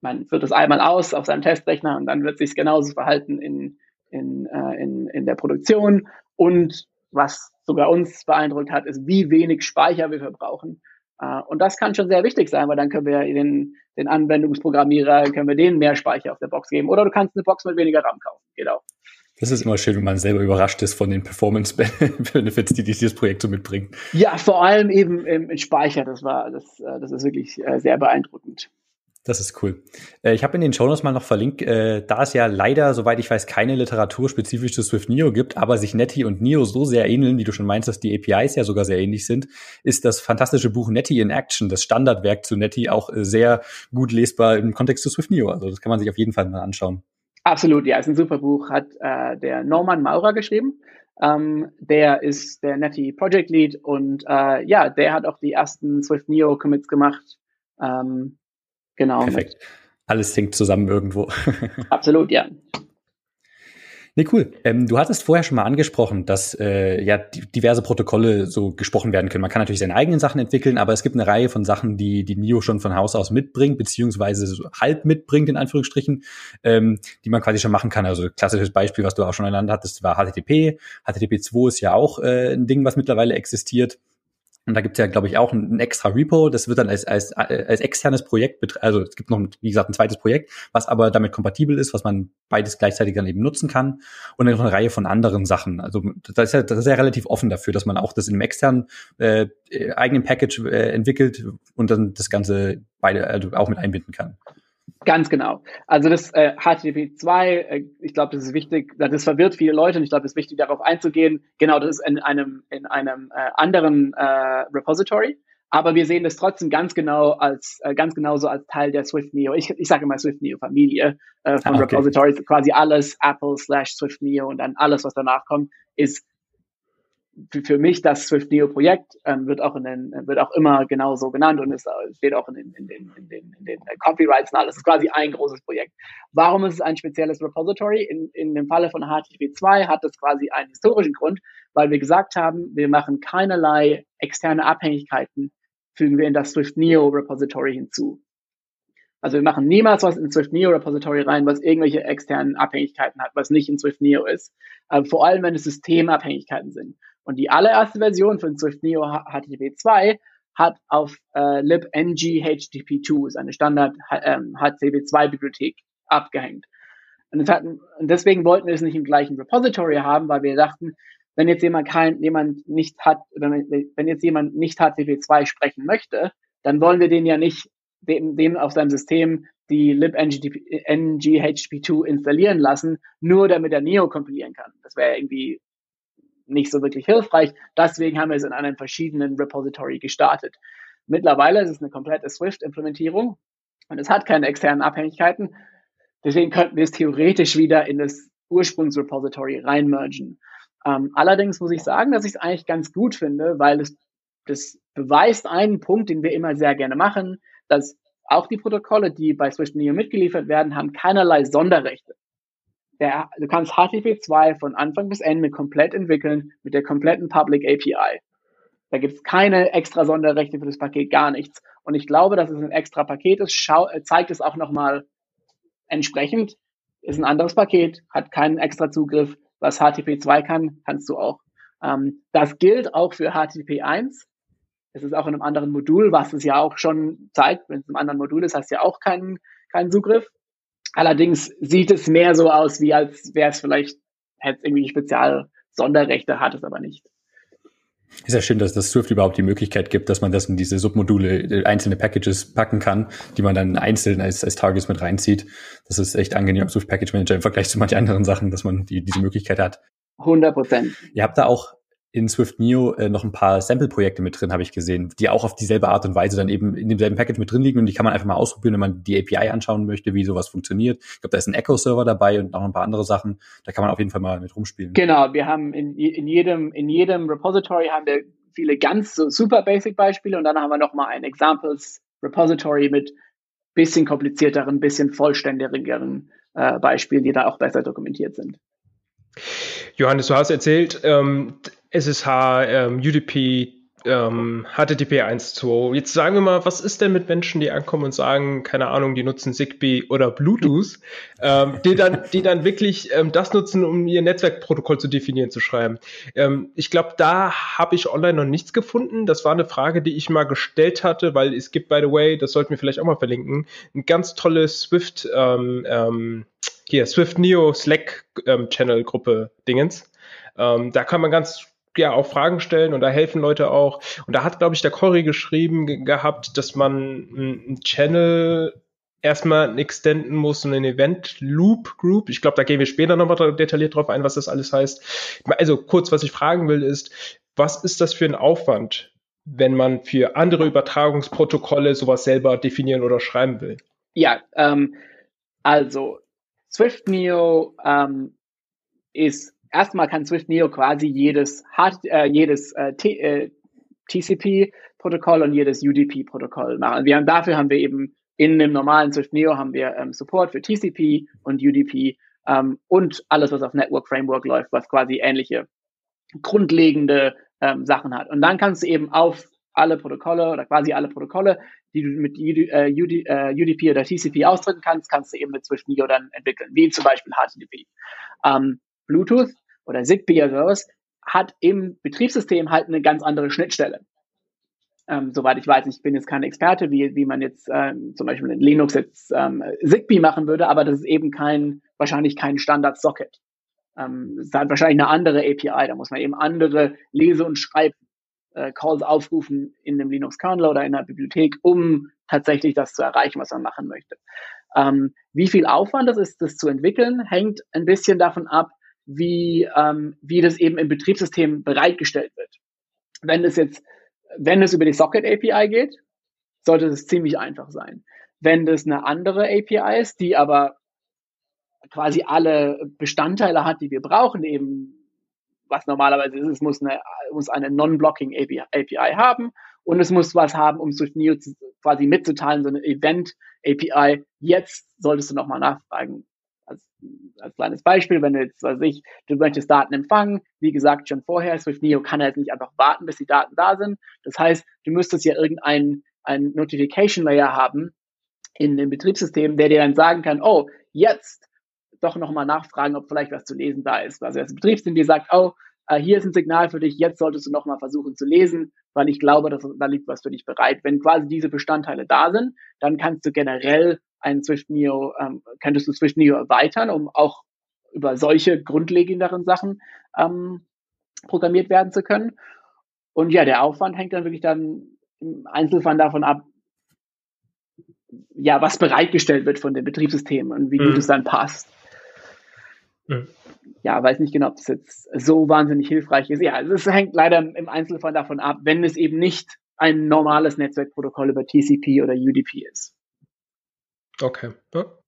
man führt das einmal aus auf seinem Testrechner und dann wird sich genauso verhalten in, in, äh, in, in der Produktion. Und was sogar uns beeindruckt hat, ist, wie wenig Speicher wir verbrauchen. Uh, und das kann schon sehr wichtig sein, weil dann können wir den, den Anwendungsprogrammierer, können wir denen mehr Speicher auf der Box geben. Oder du kannst eine Box mit weniger RAM kaufen. Geht auch. Das ist immer schön, wenn man selber überrascht ist von den Performance-Benefits, die dieses Projekt so mitbringt. Ja, vor allem eben im, Speicher. Das war, das, äh, das ist wirklich äh, sehr beeindruckend. Das ist cool. Äh, ich habe in den Shownotes mal noch verlinkt, da es ja leider, soweit ich weiß, keine Literatur spezifisch zu Swift Neo gibt, aber sich Netty und Neo so sehr ähneln, wie du schon meinst, dass die APIs ja sogar sehr ähnlich sind, ist das fantastische Buch Netty in Action, das Standardwerk zu Netty, auch sehr gut lesbar im Kontext zu Swift Neo. Also das kann man sich auf jeden Fall mal anschauen. Absolut, ja, ist ein super Buch, hat äh, der Norman Maurer geschrieben. Ähm, der ist der Netty Project Lead und äh, ja, der hat auch die ersten Swift Neo Commits gemacht. Ähm, Genau. Perfekt. Alles hängt zusammen irgendwo. Absolut, ja. Nee, cool. Ähm, du hattest vorher schon mal angesprochen, dass äh, ja diverse Protokolle so gesprochen werden können. Man kann natürlich seine eigenen Sachen entwickeln, aber es gibt eine Reihe von Sachen, die die NIO schon von Haus aus mitbringt, beziehungsweise so halb mitbringt, in Anführungsstrichen, ähm, die man quasi schon machen kann. Also klassisches Beispiel, was du auch schon genannt hattest, war HTTP. HTTP 2 ist ja auch äh, ein Ding, was mittlerweile existiert. Und da gibt es ja, glaube ich, auch ein, ein, extra Repo. Das wird dann als, als, als externes Projekt, also es gibt noch, wie gesagt, ein zweites Projekt, was aber damit kompatibel ist, was man beides gleichzeitig dann eben nutzen kann. Und dann noch eine Reihe von anderen Sachen. Also das ist ja, das ist ja relativ offen dafür, dass man auch das in einem externen äh, eigenen Package äh, entwickelt und dann das Ganze beide also auch mit einbinden kann. Ganz genau. Also das äh, HTTP 2, äh, ich glaube, das ist wichtig, das verwirrt viele Leute und ich glaube, es ist wichtig, darauf einzugehen. Genau, das ist in einem, in einem äh, anderen äh, Repository. Aber wir sehen das trotzdem ganz genau als äh, ganz genauso als Teil der Swift Neo. Ich, ich sage immer Swift Neo Familie äh, von ah, okay. Repositories. Quasi alles Apple slash Swift Neo und dann alles, was danach kommt, ist für, für mich das Swift Neo Projekt ähm, wird auch in den, wird auch immer genau so genannt und es steht auch in den, in den, in den, in den Copyrights und alles. Es ist quasi ein großes Projekt. Warum ist es ein spezielles Repository? In, in dem Falle von HTTP2 hat es quasi einen historischen Grund, weil wir gesagt haben, wir machen keinerlei externe Abhängigkeiten, fügen wir in das Swift Neo Repository hinzu. Also wir machen niemals was in Swift Neo Repository rein, was irgendwelche externen Abhängigkeiten hat, was nicht in Swift Neo ist. Äh, vor allem, wenn es Systemabhängigkeiten sind. Und die allererste Version von Swift Neo HTTP 2 hat auf äh, libng HTTP2, ist eine Standard ähm, HTTP2-Bibliothek, abgehängt. Und, hatten, und deswegen wollten wir es nicht im gleichen Repository haben, weil wir dachten, wenn jetzt jemand kein, jemand nicht hat, wenn, wenn jetzt jemand nicht HTTP2 sprechen möchte, dann wollen wir den ja nicht dem, dem auf seinem System die libng-HTTP2 installieren lassen, nur damit er Neo kompilieren kann. Das wäre irgendwie nicht so wirklich hilfreich. Deswegen haben wir es in einem verschiedenen Repository gestartet. Mittlerweile ist es eine komplette Swift-Implementierung und es hat keine externen Abhängigkeiten. Deswegen könnten wir es theoretisch wieder in das Ursprungsrepository reinmergen. Ähm, allerdings muss ich sagen, dass ich es eigentlich ganz gut finde, weil es das beweist einen Punkt, den wir immer sehr gerne machen, dass auch die Protokolle, die bei Swift Neo mitgeliefert werden, haben keinerlei Sonderrechte der, du kannst HTTP2 von Anfang bis Ende komplett entwickeln mit der kompletten Public API. Da gibt es keine extra Sonderrechte für das Paket, gar nichts. Und ich glaube, dass es ein extra Paket ist, schau, zeigt es auch nochmal entsprechend. Ist ein anderes Paket, hat keinen extra Zugriff. Was HTTP2 kann, kannst du auch. Ähm, das gilt auch für HTTP1. Es ist auch in einem anderen Modul, was es ja auch schon zeigt. Wenn es in einem anderen Modul ist, hast du ja auch keinen, keinen Zugriff. Allerdings sieht es mehr so aus, wie als wäre es vielleicht hätte irgendwie Spezial-Sonderrechte, hat es aber nicht. Ist ja schön, dass das Swift überhaupt die Möglichkeit gibt, dass man das in diese Submodule, äh, einzelne Packages packen kann, die man dann einzeln als, als Targets mit reinzieht. Das ist echt angenehm am Swift Package Manager im Vergleich zu manchen anderen Sachen, dass man die, diese Möglichkeit hat. 100 Prozent. Ihr habt da auch in Swift Neo äh, noch ein paar Sample-Projekte mit drin, habe ich gesehen, die auch auf dieselbe Art und Weise dann eben in demselben Package mit drin liegen und die kann man einfach mal ausprobieren, wenn man die API anschauen möchte, wie sowas funktioniert. Ich glaube, da ist ein Echo-Server dabei und noch ein paar andere Sachen. Da kann man auf jeden Fall mal mit rumspielen. Genau, wir haben in, in jedem in jedem Repository haben wir viele ganz so super Basic Beispiele und dann haben wir noch mal ein Examples Repository mit bisschen komplizierteren, bisschen vollständigeren äh, Beispielen, die da auch besser dokumentiert sind. Johannes, du hast erzählt, ähm, SSH, ähm, UDP, ähm, HTTP 1.2. Jetzt sagen wir mal, was ist denn mit Menschen, die ankommen und sagen, keine Ahnung, die nutzen Zigbee oder Bluetooth, ähm, die dann, die dann wirklich ähm, das nutzen, um ihr Netzwerkprotokoll zu definieren, zu schreiben. Ähm, ich glaube, da habe ich online noch nichts gefunden. Das war eine Frage, die ich mal gestellt hatte, weil es gibt, by the way, das sollten wir vielleicht auch mal verlinken, ein ganz tolles Swift, ähm, ähm, hier, Swift Neo Slack ähm, Channel Gruppe Dingens. Ähm, da kann man ganz ja auch Fragen stellen und da helfen Leute auch. Und da hat, glaube ich, der Cory geschrieben ge gehabt, dass man einen Channel erstmal extenden muss und einen Event Loop Group. Ich glaube, da gehen wir später nochmal detailliert drauf ein, was das alles heißt. Also kurz, was ich fragen will, ist, was ist das für ein Aufwand, wenn man für andere Übertragungsprotokolle sowas selber definieren oder schreiben will? Ja, ähm, also Swift Neo ähm, ist erstmal kann Swift Neo quasi jedes, Hard, äh, jedes äh, äh, TCP-Protokoll und jedes UDP-Protokoll machen. Wir haben, dafür haben wir eben in dem normalen Swift Neo haben wir ähm, Support für TCP und UDP ähm, und alles, was auf Network Framework läuft, was quasi ähnliche grundlegende ähm, Sachen hat. Und dann kannst du eben auf alle Protokolle oder quasi alle Protokolle, die du mit UD, äh, UD, äh, UDP oder TCP ausdrücken kannst, kannst du eben mit Swift Neo dann entwickeln, wie zum Beispiel HTTP. Ähm, Bluetooth oder Zigbee oder sowas hat im Betriebssystem halt eine ganz andere Schnittstelle. Ähm, soweit ich weiß, ich bin jetzt kein Experte, wie, wie man jetzt ähm, zum Beispiel in Linux jetzt ähm, Zigbee machen würde, aber das ist eben kein, wahrscheinlich kein Standard-Socket. Ähm, es hat wahrscheinlich eine andere API, da muss man eben andere Lese- und Schreib-Calls äh, aufrufen in einem Linux-Kernel oder in einer Bibliothek, um tatsächlich das zu erreichen, was man machen möchte. Ähm, wie viel Aufwand das ist, das zu entwickeln, hängt ein bisschen davon ab, wie, ähm, wie das eben im Betriebssystem bereitgestellt wird. Wenn es jetzt, wenn es über die Socket API geht, sollte es ziemlich einfach sein. Wenn das eine andere API ist, die aber quasi alle Bestandteile hat, die wir brauchen, eben was normalerweise ist, es muss eine, muss eine Non-Blocking API, API haben und es muss was haben, um Swift Neo quasi mitzuteilen, so eine Event API. Jetzt solltest du nochmal nachfragen, als, als kleines Beispiel, wenn du jetzt, weiß ich, du möchtest Daten empfangen, wie gesagt, schon vorher, Swift Neo kann jetzt nicht einfach warten, bis die Daten da sind. Das heißt, du müsstest ja irgendeinen ein Notification Layer haben in dem Betriebssystem, der dir dann sagen kann, oh, jetzt doch nochmal nachfragen, ob vielleicht was zu lesen da ist. Also das Betriebssystem dir sagt, oh, äh, hier ist ein Signal für dich, jetzt solltest du nochmal versuchen zu lesen, weil ich glaube, dass da liegt was für dich bereit. Wenn quasi diese Bestandteile da sind, dann kannst du generell ein Swift Neo, ähm, könntest du Swift Neo erweitern, um auch über solche grundlegenderen Sachen ähm, programmiert werden zu können. Und ja, der Aufwand hängt dann wirklich dann im Einzelfall davon ab, ja, was bereitgestellt wird von dem Betriebssystem und wie mhm. gut es dann passt. Mhm. Ja, weiß nicht genau, ob das jetzt so wahnsinnig hilfreich ist. Ja, es hängt leider im Einzelfall davon ab, wenn es eben nicht ein normales Netzwerkprotokoll über TCP oder UDP ist. Okay. Ja.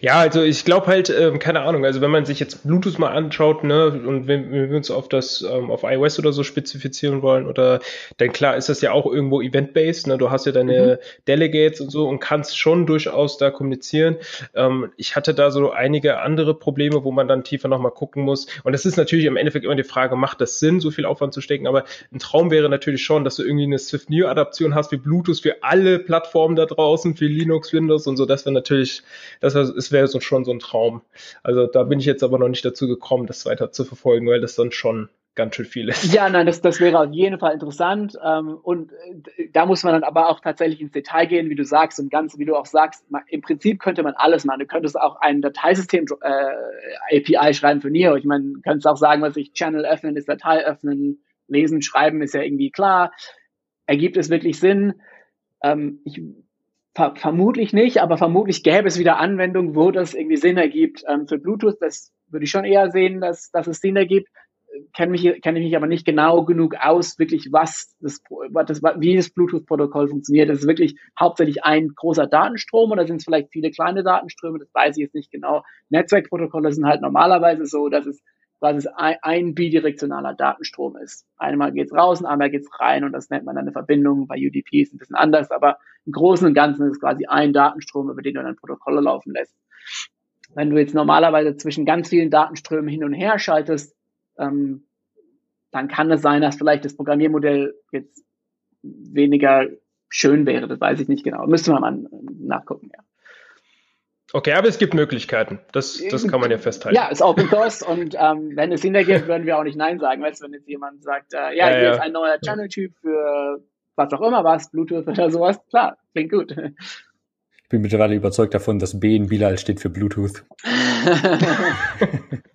Ja, also ich glaube halt, ähm, keine Ahnung, also wenn man sich jetzt Bluetooth mal anschaut, ne, und wenn, wenn wir uns auf das, ähm, auf iOS oder so spezifizieren wollen, oder dann klar ist das ja auch irgendwo event-based, ne, du hast ja deine mhm. Delegates und so und kannst schon durchaus da kommunizieren. Ähm, ich hatte da so einige andere Probleme, wo man dann tiefer nochmal gucken muss. Und das ist natürlich im Endeffekt immer die Frage, macht das Sinn, so viel Aufwand zu stecken? Aber ein Traum wäre natürlich schon, dass du irgendwie eine Swift New Adaption hast wie Bluetooth für alle Plattformen da draußen, für Linux, Windows und so. Das wäre natürlich, das wäre es wäre so schon so ein Traum. Also da bin ich jetzt aber noch nicht dazu gekommen, das weiter zu verfolgen, weil das dann schon ganz schön viel ist. Ja, nein, das, das wäre auf jeden Fall interessant. Ähm, und äh, da muss man dann aber auch tatsächlich ins Detail gehen, wie du sagst, und ganz, wie du auch sagst, im Prinzip könnte man alles machen. Du könntest auch ein Dateisystem äh, API schreiben für Neo. Ich meine, du könntest auch sagen, was ich Channel öffnen ist Datei öffnen, lesen, schreiben ist ja irgendwie klar. Ergibt es wirklich Sinn? Ähm, ich ver vermutlich nicht, aber vermutlich gäbe es wieder Anwendungen, wo das irgendwie Sinn ergibt. Ähm, für Bluetooth, das würde ich schon eher sehen, dass, dass es Sinn ergibt kenne mich, kenne ich mich aber nicht genau genug aus, wirklich was das, was das wie das Bluetooth-Protokoll funktioniert. Das ist wirklich hauptsächlich ein großer Datenstrom oder sind es vielleicht viele kleine Datenströme? Das weiß ich jetzt nicht genau. Netzwerkprotokolle sind halt normalerweise so, dass es quasi ein, ein bidirektionaler Datenstrom ist. Einmal geht's raus und einmal geht's rein und das nennt man dann eine Verbindung. Bei UDP ist es ein bisschen anders, aber im Großen und Ganzen ist es quasi ein Datenstrom, über den du dann Protokolle laufen lässt. Wenn du jetzt normalerweise zwischen ganz vielen Datenströmen hin und her schaltest, ähm, dann kann es sein, dass vielleicht das Programmiermodell jetzt weniger schön wäre. Das weiß ich nicht genau. Müsste man mal nachgucken, ja. Okay, aber es gibt Möglichkeiten. Das, das kann man ja festhalten. Ja, ist Open Source und ähm, wenn es Sinn ergibt, würden wir auch nicht Nein sagen. Weißt du, wenn jetzt jemand sagt, äh, ja, ja, hier ja. ist ein neuer Channel-Typ für was auch immer was, Bluetooth oder sowas, klar, klingt gut. Ich bin mittlerweile überzeugt davon, dass B in Bilal steht für Bluetooth.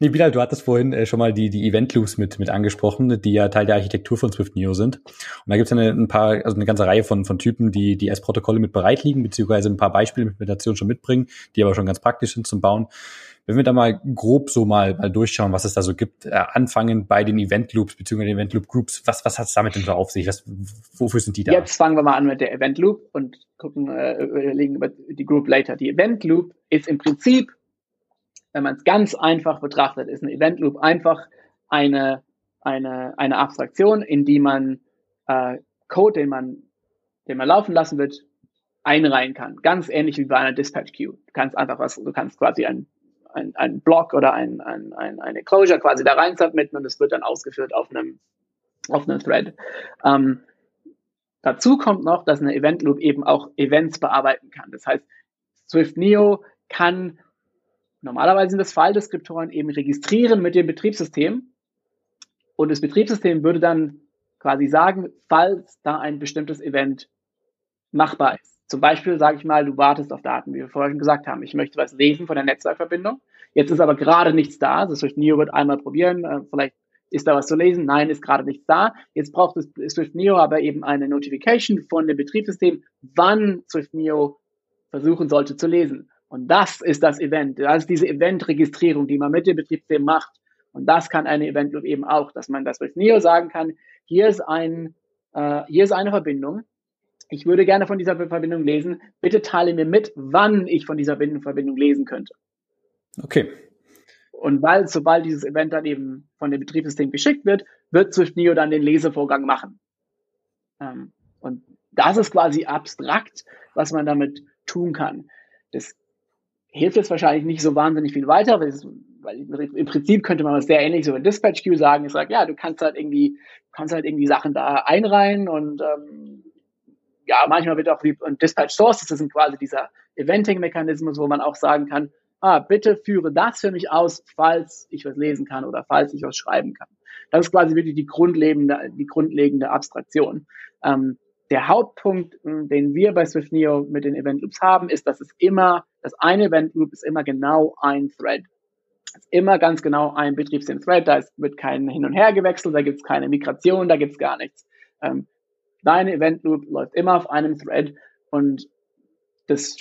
Nee, Bilal, du hattest vorhin äh, schon mal die, die Event Loops mit, mit angesprochen, die ja Teil der Architektur von Swift Neo sind. Und da gibt es eine, ein paar, also eine ganze Reihe von, von Typen, die, die als Protokolle mit bereit liegen, beziehungsweise ein paar Beispiele mit Meditation schon mitbringen, die aber schon ganz praktisch sind zum Bauen. Wenn wir da mal grob so mal, mal durchschauen, was es da so gibt, äh, anfangen bei den Event Loops beziehungsweise den Event Loop Groups, was, was hat es damit denn so auf sich? Was, wofür sind die da? Jetzt fangen wir mal an mit der Event Loop und gucken, äh, überlegen über die Group later. Die Event Loop ist im Prinzip wenn man es ganz einfach betrachtet, ist ein Event Loop einfach eine, eine, eine Abstraktion, in die man äh, Code, den man, den man laufen lassen wird, einreihen kann. Ganz ähnlich wie bei einer Dispatch Queue. Du kannst einfach was, du kannst quasi ein, ein, ein Block oder ein, ein, ein, eine Closure quasi da rein submitten und es wird dann ausgeführt auf einem, auf einem Thread. Ähm, dazu kommt noch, dass eine Event Loop eben auch Events bearbeiten kann. Das heißt, Swift Neo kann Normalerweise sind das File-Deskriptoren eben registrieren mit dem Betriebssystem und das Betriebssystem würde dann quasi sagen, falls da ein bestimmtes Event machbar ist. Zum Beispiel sage ich mal, du wartest auf Daten, wie wir vorher schon gesagt haben. Ich möchte was lesen von der Netzwerkverbindung. Jetzt ist aber gerade nichts da. Das Swift Neo wird einmal probieren. Äh, vielleicht ist da was zu lesen. Nein, ist gerade nichts da. Jetzt braucht es Swift Neo aber eben eine Notification von dem Betriebssystem, wann Swift Neo versuchen sollte zu lesen. Und das ist das Event. Das ist diese Event-Registrierung, die man mit dem Betriebssystem macht. Und das kann eine Event Loop eben auch, dass man das durch Neo sagen kann, hier ist ein, äh, hier ist eine Verbindung. Ich würde gerne von dieser Verbindung lesen. Bitte teile mir mit, wann ich von dieser Verbindung lesen könnte. Okay. Und weil, sobald dieses Event dann eben von dem Betriebssystem geschickt wird, wird Swift Neo dann den Lesevorgang machen. Ähm, und das ist quasi abstrakt, was man damit tun kann. Das hilft es wahrscheinlich nicht so wahnsinnig viel weiter, weil, es, weil im Prinzip könnte man was sehr ähnlich so in Dispatch Queue sagen. Ich sage, ja, du kannst halt irgendwie, kannst halt irgendwie Sachen da einreihen und ähm, ja, manchmal wird auch wie und Dispatch Sources, das sind quasi dieser Eventing-Mechanismus, wo man auch sagen kann, ah, bitte führe das für mich aus, falls ich was lesen kann oder falls ich was schreiben kann. Das ist quasi wirklich die grundlegende, die grundlegende Abstraktion. Ähm, der Hauptpunkt, hm, den wir bei Swift Neo mit den Event Loops haben, ist, dass es immer, das eine Event Loop ist immer genau ein Thread. Ist immer ganz genau ein Betriebssystem-Thread, da ist, wird kein Hin und Her gewechselt, da gibt es keine Migration, da gibt es gar nichts. Ähm, deine Event Loop läuft immer auf einem Thread und das,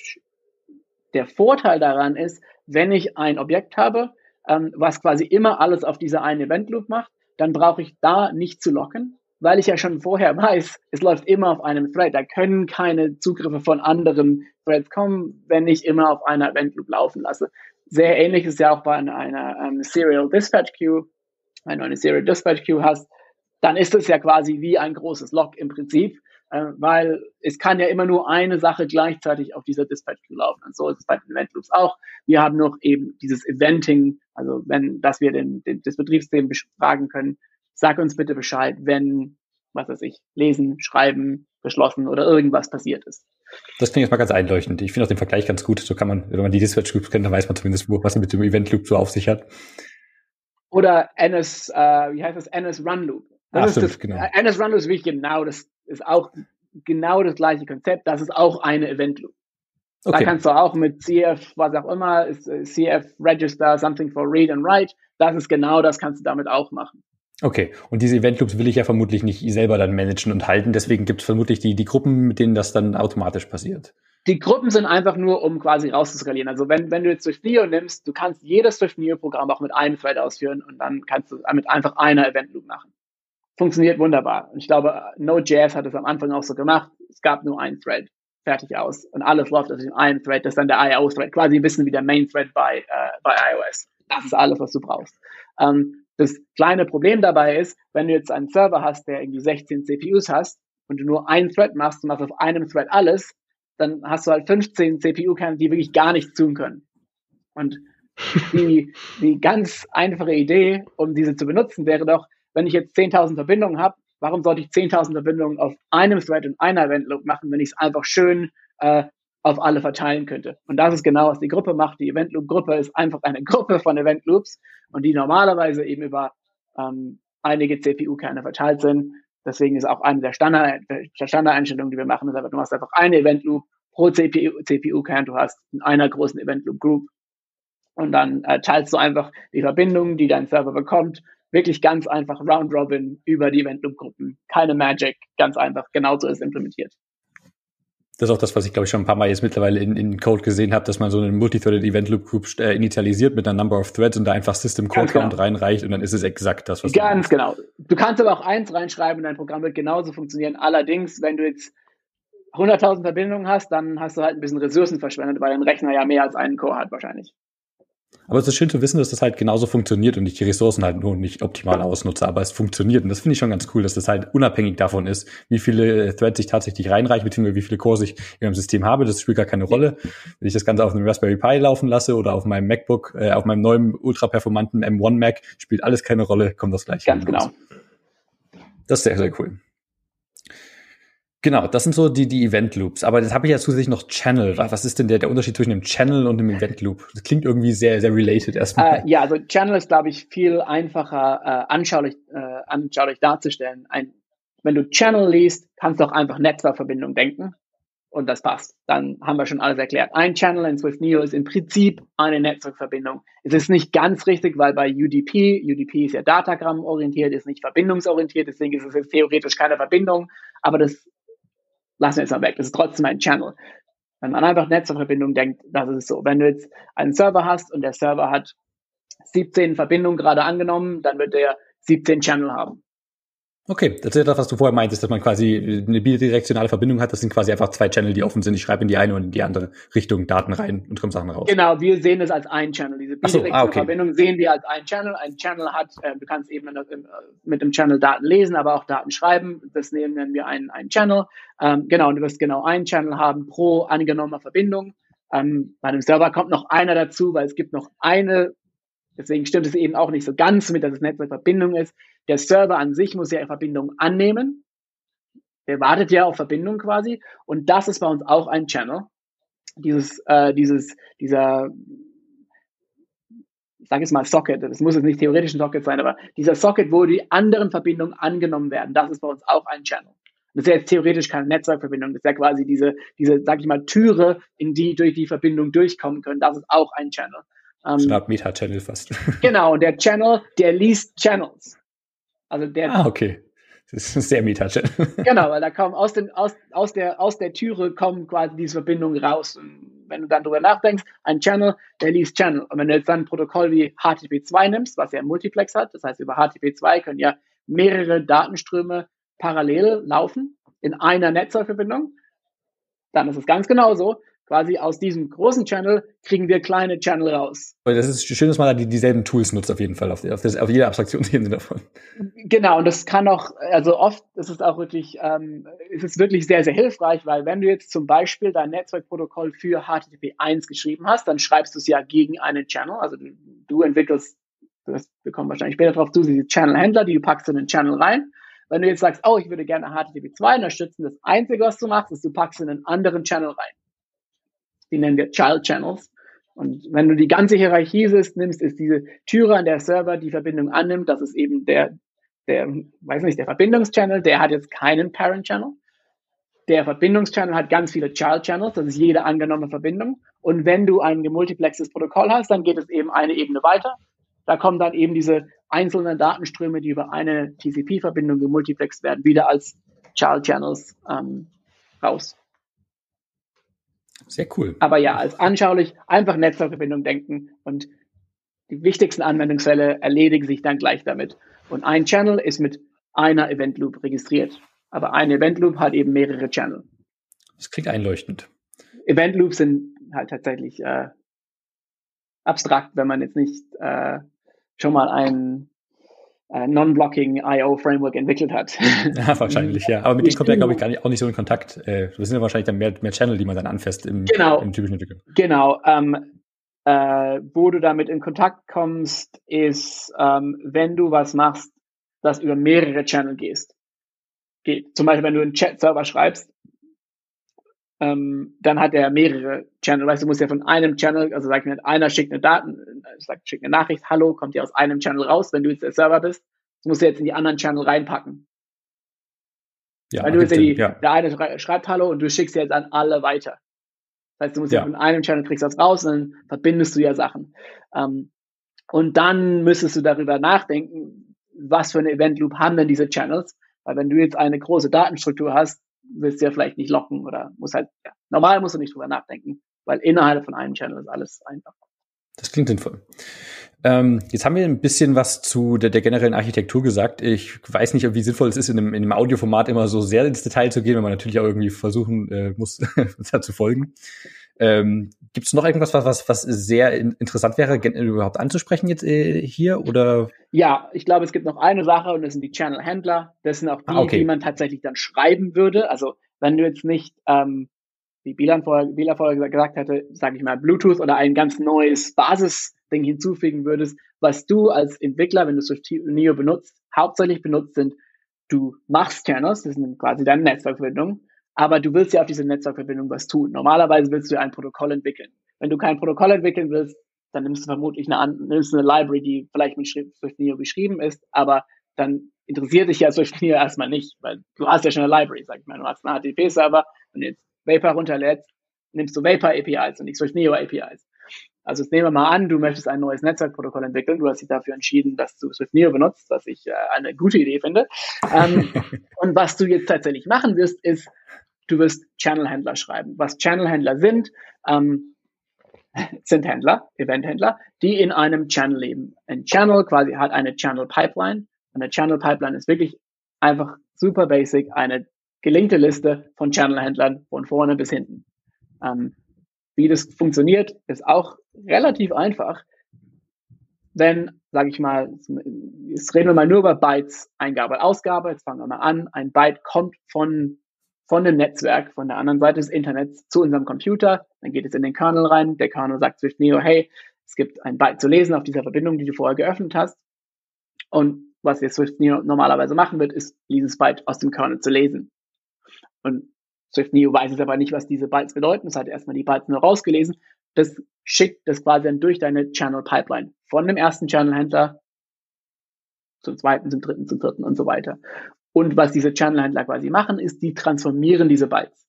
der Vorteil daran ist, wenn ich ein Objekt habe, ähm, was quasi immer alles auf dieser einen Event Loop macht, dann brauche ich da nicht zu locken, weil ich ja schon vorher weiß, es läuft immer auf einem Thread. Da können keine Zugriffe von anderen Threads kommen, wenn ich immer auf einer Event Loop laufen lasse. Sehr ähnlich ist ja auch bei einer, einer Serial Dispatch Queue. Wenn du eine Serial Dispatch Queue hast, dann ist es ja quasi wie ein großes Log im Prinzip, äh, weil es kann ja immer nur eine Sache gleichzeitig auf dieser Dispatch Queue laufen. Und so ist es bei den Event Loops auch. Wir haben noch eben dieses Eventing, also wenn, dass wir den, den, das Betriebssystem befragen können, sag uns bitte Bescheid, wenn, was weiß ich, lesen, schreiben, beschlossen oder irgendwas passiert ist. Das klingt jetzt mal ganz einleuchtend. Ich finde auch den Vergleich ganz gut. So kann man, wenn man die Dispatch Groups kennt, dann weiß man zumindest, was mit dem Event Loop so auf sich hat. Oder NS, äh, wie heißt das? NS Run Loop. Das ah, ist stimmt, das, genau. NS Run Loop ist wirklich genau, das ist auch genau das gleiche Konzept. Das ist auch eine Event Loop. Okay. Da kannst du auch mit CF, was auch immer, ist, äh, CF Register, something for read and write. Das ist genau das kannst du damit auch machen. Okay, und diese Event Loops will ich ja vermutlich nicht selber dann managen und halten. Deswegen gibt es vermutlich die, die Gruppen, mit denen das dann automatisch passiert. Die Gruppen sind einfach nur, um quasi rauszuskalieren. Also wenn, wenn du jetzt Swift Neo nimmst, du kannst jedes Swift Neo Programm auch mit einem Thread ausführen und dann kannst du mit einfach einer Event Loop machen. Funktioniert wunderbar. Und ich glaube, Node.js hat es am Anfang auch so gemacht. Es gab nur einen Thread. Fertig aus. Und alles läuft auf dem einen Thread. Das ist dann der IO-Thread. Quasi ein bisschen wie der Main Thread bei, äh, bei iOS. Das ist alles, was du brauchst. Ähm, das kleine Problem dabei ist, wenn du jetzt einen Server hast, der irgendwie 16 CPUs hast und du nur einen Thread machst und machst auf einem Thread alles, dann hast du halt 15 CPU-Kerne, die wirklich gar nichts tun können. Und die, die ganz einfache Idee, um diese zu benutzen, wäre doch, wenn ich jetzt 10.000 Verbindungen habe, warum sollte ich 10.000 Verbindungen auf einem Thread und einer Event Loop machen, wenn ich es einfach schön äh, auf alle verteilen könnte. Und das ist genau, was die Gruppe macht. Die Event Loop Gruppe ist einfach eine Gruppe von Event Loops und die normalerweise eben über ähm, einige CPU-Kerne verteilt sind. Deswegen ist auch eine der Standard, der Standardeinstellungen, die wir machen, ist einfach, du machst einfach eine Event Loop pro CPU, CPU-Kern, du hast in einer großen Event Loop Group und dann äh, teilst du einfach die Verbindungen, die dein Server bekommt, wirklich ganz einfach Round Robin über die Event Loop Gruppen. Keine Magic, ganz einfach. Genauso ist implementiert. Das ist auch das, was ich glaube ich schon ein paar Mal jetzt mittlerweile in, in Code gesehen habe, dass man so einen Multithreaded Event Loop Group äh, initialisiert mit einer Number of Threads und da einfach System Code Count genau. reinreicht und dann ist es exakt das, was Ganz du genau. Du kannst aber auch eins reinschreiben und dein Programm wird genauso funktionieren. Allerdings, wenn du jetzt 100.000 Verbindungen hast, dann hast du halt ein bisschen Ressourcen verschwendet, weil dein Rechner ja mehr als einen Core hat wahrscheinlich. Aber es ist schön zu wissen, dass das halt genauso funktioniert und ich die Ressourcen halt nur nicht optimal ausnutze, aber es funktioniert. Und das finde ich schon ganz cool, dass das halt unabhängig davon ist, wie viele Threads ich tatsächlich reinreiche, beziehungsweise wie viele Cores ich in meinem System habe. Das spielt gar keine Rolle. Wenn ich das Ganze auf einem Raspberry Pi laufen lasse oder auf meinem MacBook, äh, auf meinem neuen ultra-performanten M1 Mac, spielt alles keine Rolle, kommt das gleich. Ganz genau. Das ist sehr, sehr cool. Genau, das sind so die, die Event Loops. Aber jetzt habe ich ja zusätzlich noch Channel. Was ist denn der, der Unterschied zwischen einem Channel und einem Event Loop? Das klingt irgendwie sehr, sehr related erstmal. Äh, ja, also Channel ist, glaube ich, viel einfacher äh, anschaulich, äh, anschaulich darzustellen. Ein, wenn du Channel liest, kannst du auch einfach Netzwerkverbindung denken. Und das passt. Dann haben wir schon alles erklärt. Ein Channel in Swift Neo ist im Prinzip eine Netzwerkverbindung. Es ist nicht ganz richtig, weil bei UDP, UDP ist ja Datagramm orientiert, ist nicht verbindungsorientiert, deswegen ist es theoretisch keine Verbindung. Aber das lassen wir jetzt mal weg. Das ist trotzdem ein Channel. Wenn man einfach Netzwerkverbindung denkt, das ist so. Wenn du jetzt einen Server hast und der Server hat 17 Verbindungen gerade angenommen, dann wird der 17 Channel haben. Okay, das ist ja das, was du vorher meintest, dass man quasi eine bidirektionale Verbindung hat. Das sind quasi einfach zwei Channel, die offen sind. Ich schreibe in die eine und in die andere Richtung Daten rein und kommen Sachen raus. Genau, wir sehen das als ein Channel. Diese bidirektionale so, ah, okay. Verbindung sehen wir als ein Channel. Ein Channel hat, äh, du kannst eben äh, mit dem Channel Daten lesen, aber auch Daten schreiben. Das nennen wir einen, einen Channel. Ähm, genau, und du wirst genau einen Channel haben pro angenommener Verbindung. Ähm, bei einem Server kommt noch einer dazu, weil es gibt noch eine Deswegen stimmt es eben auch nicht so ganz mit, dass es Netzwerkverbindung ist. Der Server an sich muss ja eine Verbindung annehmen. Der wartet ja auf Verbindung quasi. Und das ist bei uns auch ein Channel. Dieses, äh, dieses, dieser, ich sage jetzt mal Socket, das muss jetzt nicht theoretisch ein Socket sein, aber dieser Socket, wo die anderen Verbindungen angenommen werden, das ist bei uns auch ein Channel. Das ist ja jetzt theoretisch keine Netzwerkverbindung, das ist ja quasi diese, diese, sag ich mal, Türe, in die durch die Verbindung durchkommen können, das ist auch ein Channel. Ähm, Meta-Channel fast. Genau, und der Channel, der liest Channels. Also der. Ah, okay. Das ist sehr meta Genau, weil da kommen aus, den, aus, aus, der, aus der Türe kommen quasi diese Verbindungen raus. Und wenn du dann drüber nachdenkst, ein Channel, der liest Channel. Und wenn du jetzt dann ein Protokoll wie HTTP2 nimmst, was ja Multiplex hat, das heißt über HTTP2 können ja mehrere Datenströme parallel laufen in einer Netzwerkverbindung, dann ist es ganz genauso quasi aus diesem großen Channel kriegen wir kleine Channel raus. Das ist schön, dass man da die, dieselben Tools nutzt auf jeden Fall, auf, auf, das, auf jede Abstraktionsebene davon. Genau, und das kann auch, also oft ist es auch wirklich, ähm, ist es wirklich sehr, sehr hilfreich, weil wenn du jetzt zum Beispiel dein Netzwerkprotokoll für HTTP 1 geschrieben hast, dann schreibst du es ja gegen einen Channel, also du, du entwickelst, das, wir kommen wahrscheinlich später drauf zu, diese Channel-Händler, die du packst in den Channel rein. Wenn du jetzt sagst, oh, ich würde gerne HTTP 2 unterstützen, das Einzige, was du machst, ist, du packst in einen anderen Channel rein die nennen wir Child Channels. Und wenn du die ganze Hierarchie nimmst, ist diese Türe, an der Server die Verbindung annimmt, das ist eben der, der, weiß nicht, der Verbindungschannel, der hat jetzt keinen Parent Channel. Der Verbindungschannel hat ganz viele Child Channels, das ist jede angenommene Verbindung. Und wenn du ein gemultiplexes Protokoll hast, dann geht es eben eine Ebene weiter. Da kommen dann eben diese einzelnen Datenströme, die über eine TCP-Verbindung gemultiplext werden, wieder als Child Channels ähm, raus. Sehr cool. Aber ja, als anschaulich einfach Netzwerkverbindung denken und die wichtigsten Anwendungsfälle erledigen sich dann gleich damit. Und ein Channel ist mit einer Event Loop registriert. Aber ein Event Loop hat eben mehrere Channel. Das klingt einleuchtend. Event Loops sind halt tatsächlich äh, abstrakt, wenn man jetzt nicht äh, schon mal ein äh, Non-Blocking IO Framework entwickelt hat. Ja, wahrscheinlich, ja. Aber mit denen kommt ja, glaube ich, gar nicht, auch nicht so in Kontakt. Äh, das sind ja wahrscheinlich dann mehr, mehr Channel, die man dann anfasst im, genau. im typischen Entwicklung. Genau. Ähm, äh, wo du damit in Kontakt kommst, ist, ähm, wenn du was machst, das über mehrere Channel gehst. Geht. Zum Beispiel, wenn du einen Chat-Server schreibst, ähm, dann hat er mehrere Channel. Weißt du, musst ja von einem Channel, also sag mir, einer schickt eine Daten, sagt, schickt eine Nachricht, hallo, kommt ja aus einem Channel raus, wenn du jetzt der Server bist. Das musst du jetzt in die anderen Channel reinpacken. Ja, Weil du jetzt die, ja. der eine schreibt Hallo und du schickst jetzt an alle weiter. Das heißt, du musst ja, ja von einem Channel kriegst das raus und dann verbindest du ja Sachen. Ähm, und dann müsstest du darüber nachdenken, was für eine Event Loop haben denn diese Channels? Weil wenn du jetzt eine große Datenstruktur hast, willst du ja vielleicht nicht locken oder muss halt, ja, normal musst du nicht drüber nachdenken, weil innerhalb von einem Channel ist alles einfach. Das klingt sinnvoll. Ähm, jetzt haben wir ein bisschen was zu der, der, generellen Architektur gesagt. Ich weiß nicht, wie sinnvoll es ist, in einem, in einem Audioformat immer so sehr ins Detail zu gehen, wenn man natürlich auch irgendwie versuchen äh, muss, da zu folgen. Ähm, Gibt es noch irgendwas, was, was sehr interessant wäre, überhaupt anzusprechen jetzt äh, hier? Oder? Ja, ich glaube, es gibt noch eine Sache und das sind die Channel-Händler. Das sind auch die, ah, okay. die man tatsächlich dann schreiben würde. Also wenn du jetzt nicht, ähm, wie Bilan vorher, Bila vorher gesagt hatte, sage ich mal, Bluetooth oder ein ganz neues Basisding hinzufügen würdest, was du als Entwickler, wenn du Swift Neo benutzt, hauptsächlich benutzt sind, du machst Channels, das sind quasi deine Netzwerkverbindungen, aber du willst ja auf diese Netzwerkverbindung was tun. Normalerweise willst du ein Protokoll entwickeln. Wenn du kein Protokoll entwickeln willst, dann nimmst du vermutlich eine, nimmst eine Library, die vielleicht mit Swift Neo geschrieben ist, aber dann interessiert dich ja Swift Neo erstmal nicht, weil du hast ja schon eine Library, sag ich mal. Du hast einen HTTP-Server und jetzt Vapor runterlädst, nimmst du Vapor APIs und nicht Swift Neo APIs. Also jetzt nehmen wir mal an, du möchtest ein neues Netzwerkprotokoll entwickeln. Du hast dich dafür entschieden, dass du Swift Neo benutzt, was ich äh, eine gute Idee finde. ähm, und was du jetzt tatsächlich machen wirst, ist, du wirst Channel-Händler schreiben. Was Channel-Händler sind, ähm, sind Händler, Event-Händler, die in einem Channel leben. Ein Channel quasi hat eine Channel-Pipeline. Und eine Channel-Pipeline ist wirklich einfach super basic, eine gelinkte Liste von Channel-Händlern von vorne bis hinten. Ähm, wie das funktioniert, ist auch relativ einfach. Wenn, sage ich mal, jetzt reden wir mal nur über Bytes, Eingabe, Ausgabe. Jetzt fangen wir mal an. Ein Byte kommt von von dem Netzwerk, von der anderen Seite des Internets zu unserem Computer. Dann geht es in den Kernel rein. Der Kernel sagt Swift Neo, hey, es gibt ein Byte zu lesen auf dieser Verbindung, die du vorher geöffnet hast. Und was jetzt Swift Neo normalerweise machen wird, ist dieses Byte aus dem Kernel zu lesen. Und Swift Neo weiß es aber nicht, was diese Bytes bedeuten. Es hat erstmal die Bytes nur rausgelesen. Das schickt das quasi dann durch deine Channel Pipeline von dem ersten Channel Händler zum zweiten, zum dritten, zum vierten und so weiter. Und was diese Channel-Händler quasi machen, ist, die transformieren diese Bytes.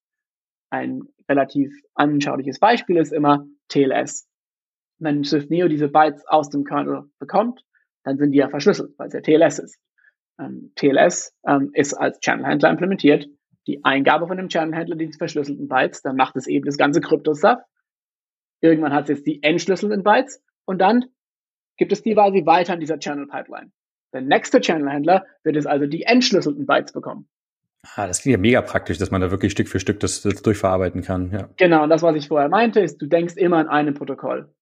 Ein relativ anschauliches Beispiel ist immer TLS. Wenn Swift Neo diese Bytes aus dem Kernel bekommt, dann sind die ja verschlüsselt, weil es ja TLS ist. Ähm, TLS ähm, ist als Channel-Händler implementiert. Die Eingabe von dem Channel-Händler, die verschlüsselten Bytes, dann macht es eben das ganze Krypto-Stuff. Irgendwann hat es jetzt die entschlüsselten Bytes und dann gibt es die quasi weiter an dieser Channel-Pipeline. Der nächste Channel-Händler wird es also die entschlüsselten Bytes bekommen. Ah, das klingt ja mega praktisch, dass man da wirklich Stück für Stück das, das durchverarbeiten kann. Ja. Genau, und das, was ich vorher meinte, ist, du denkst immer an einem Protokoll.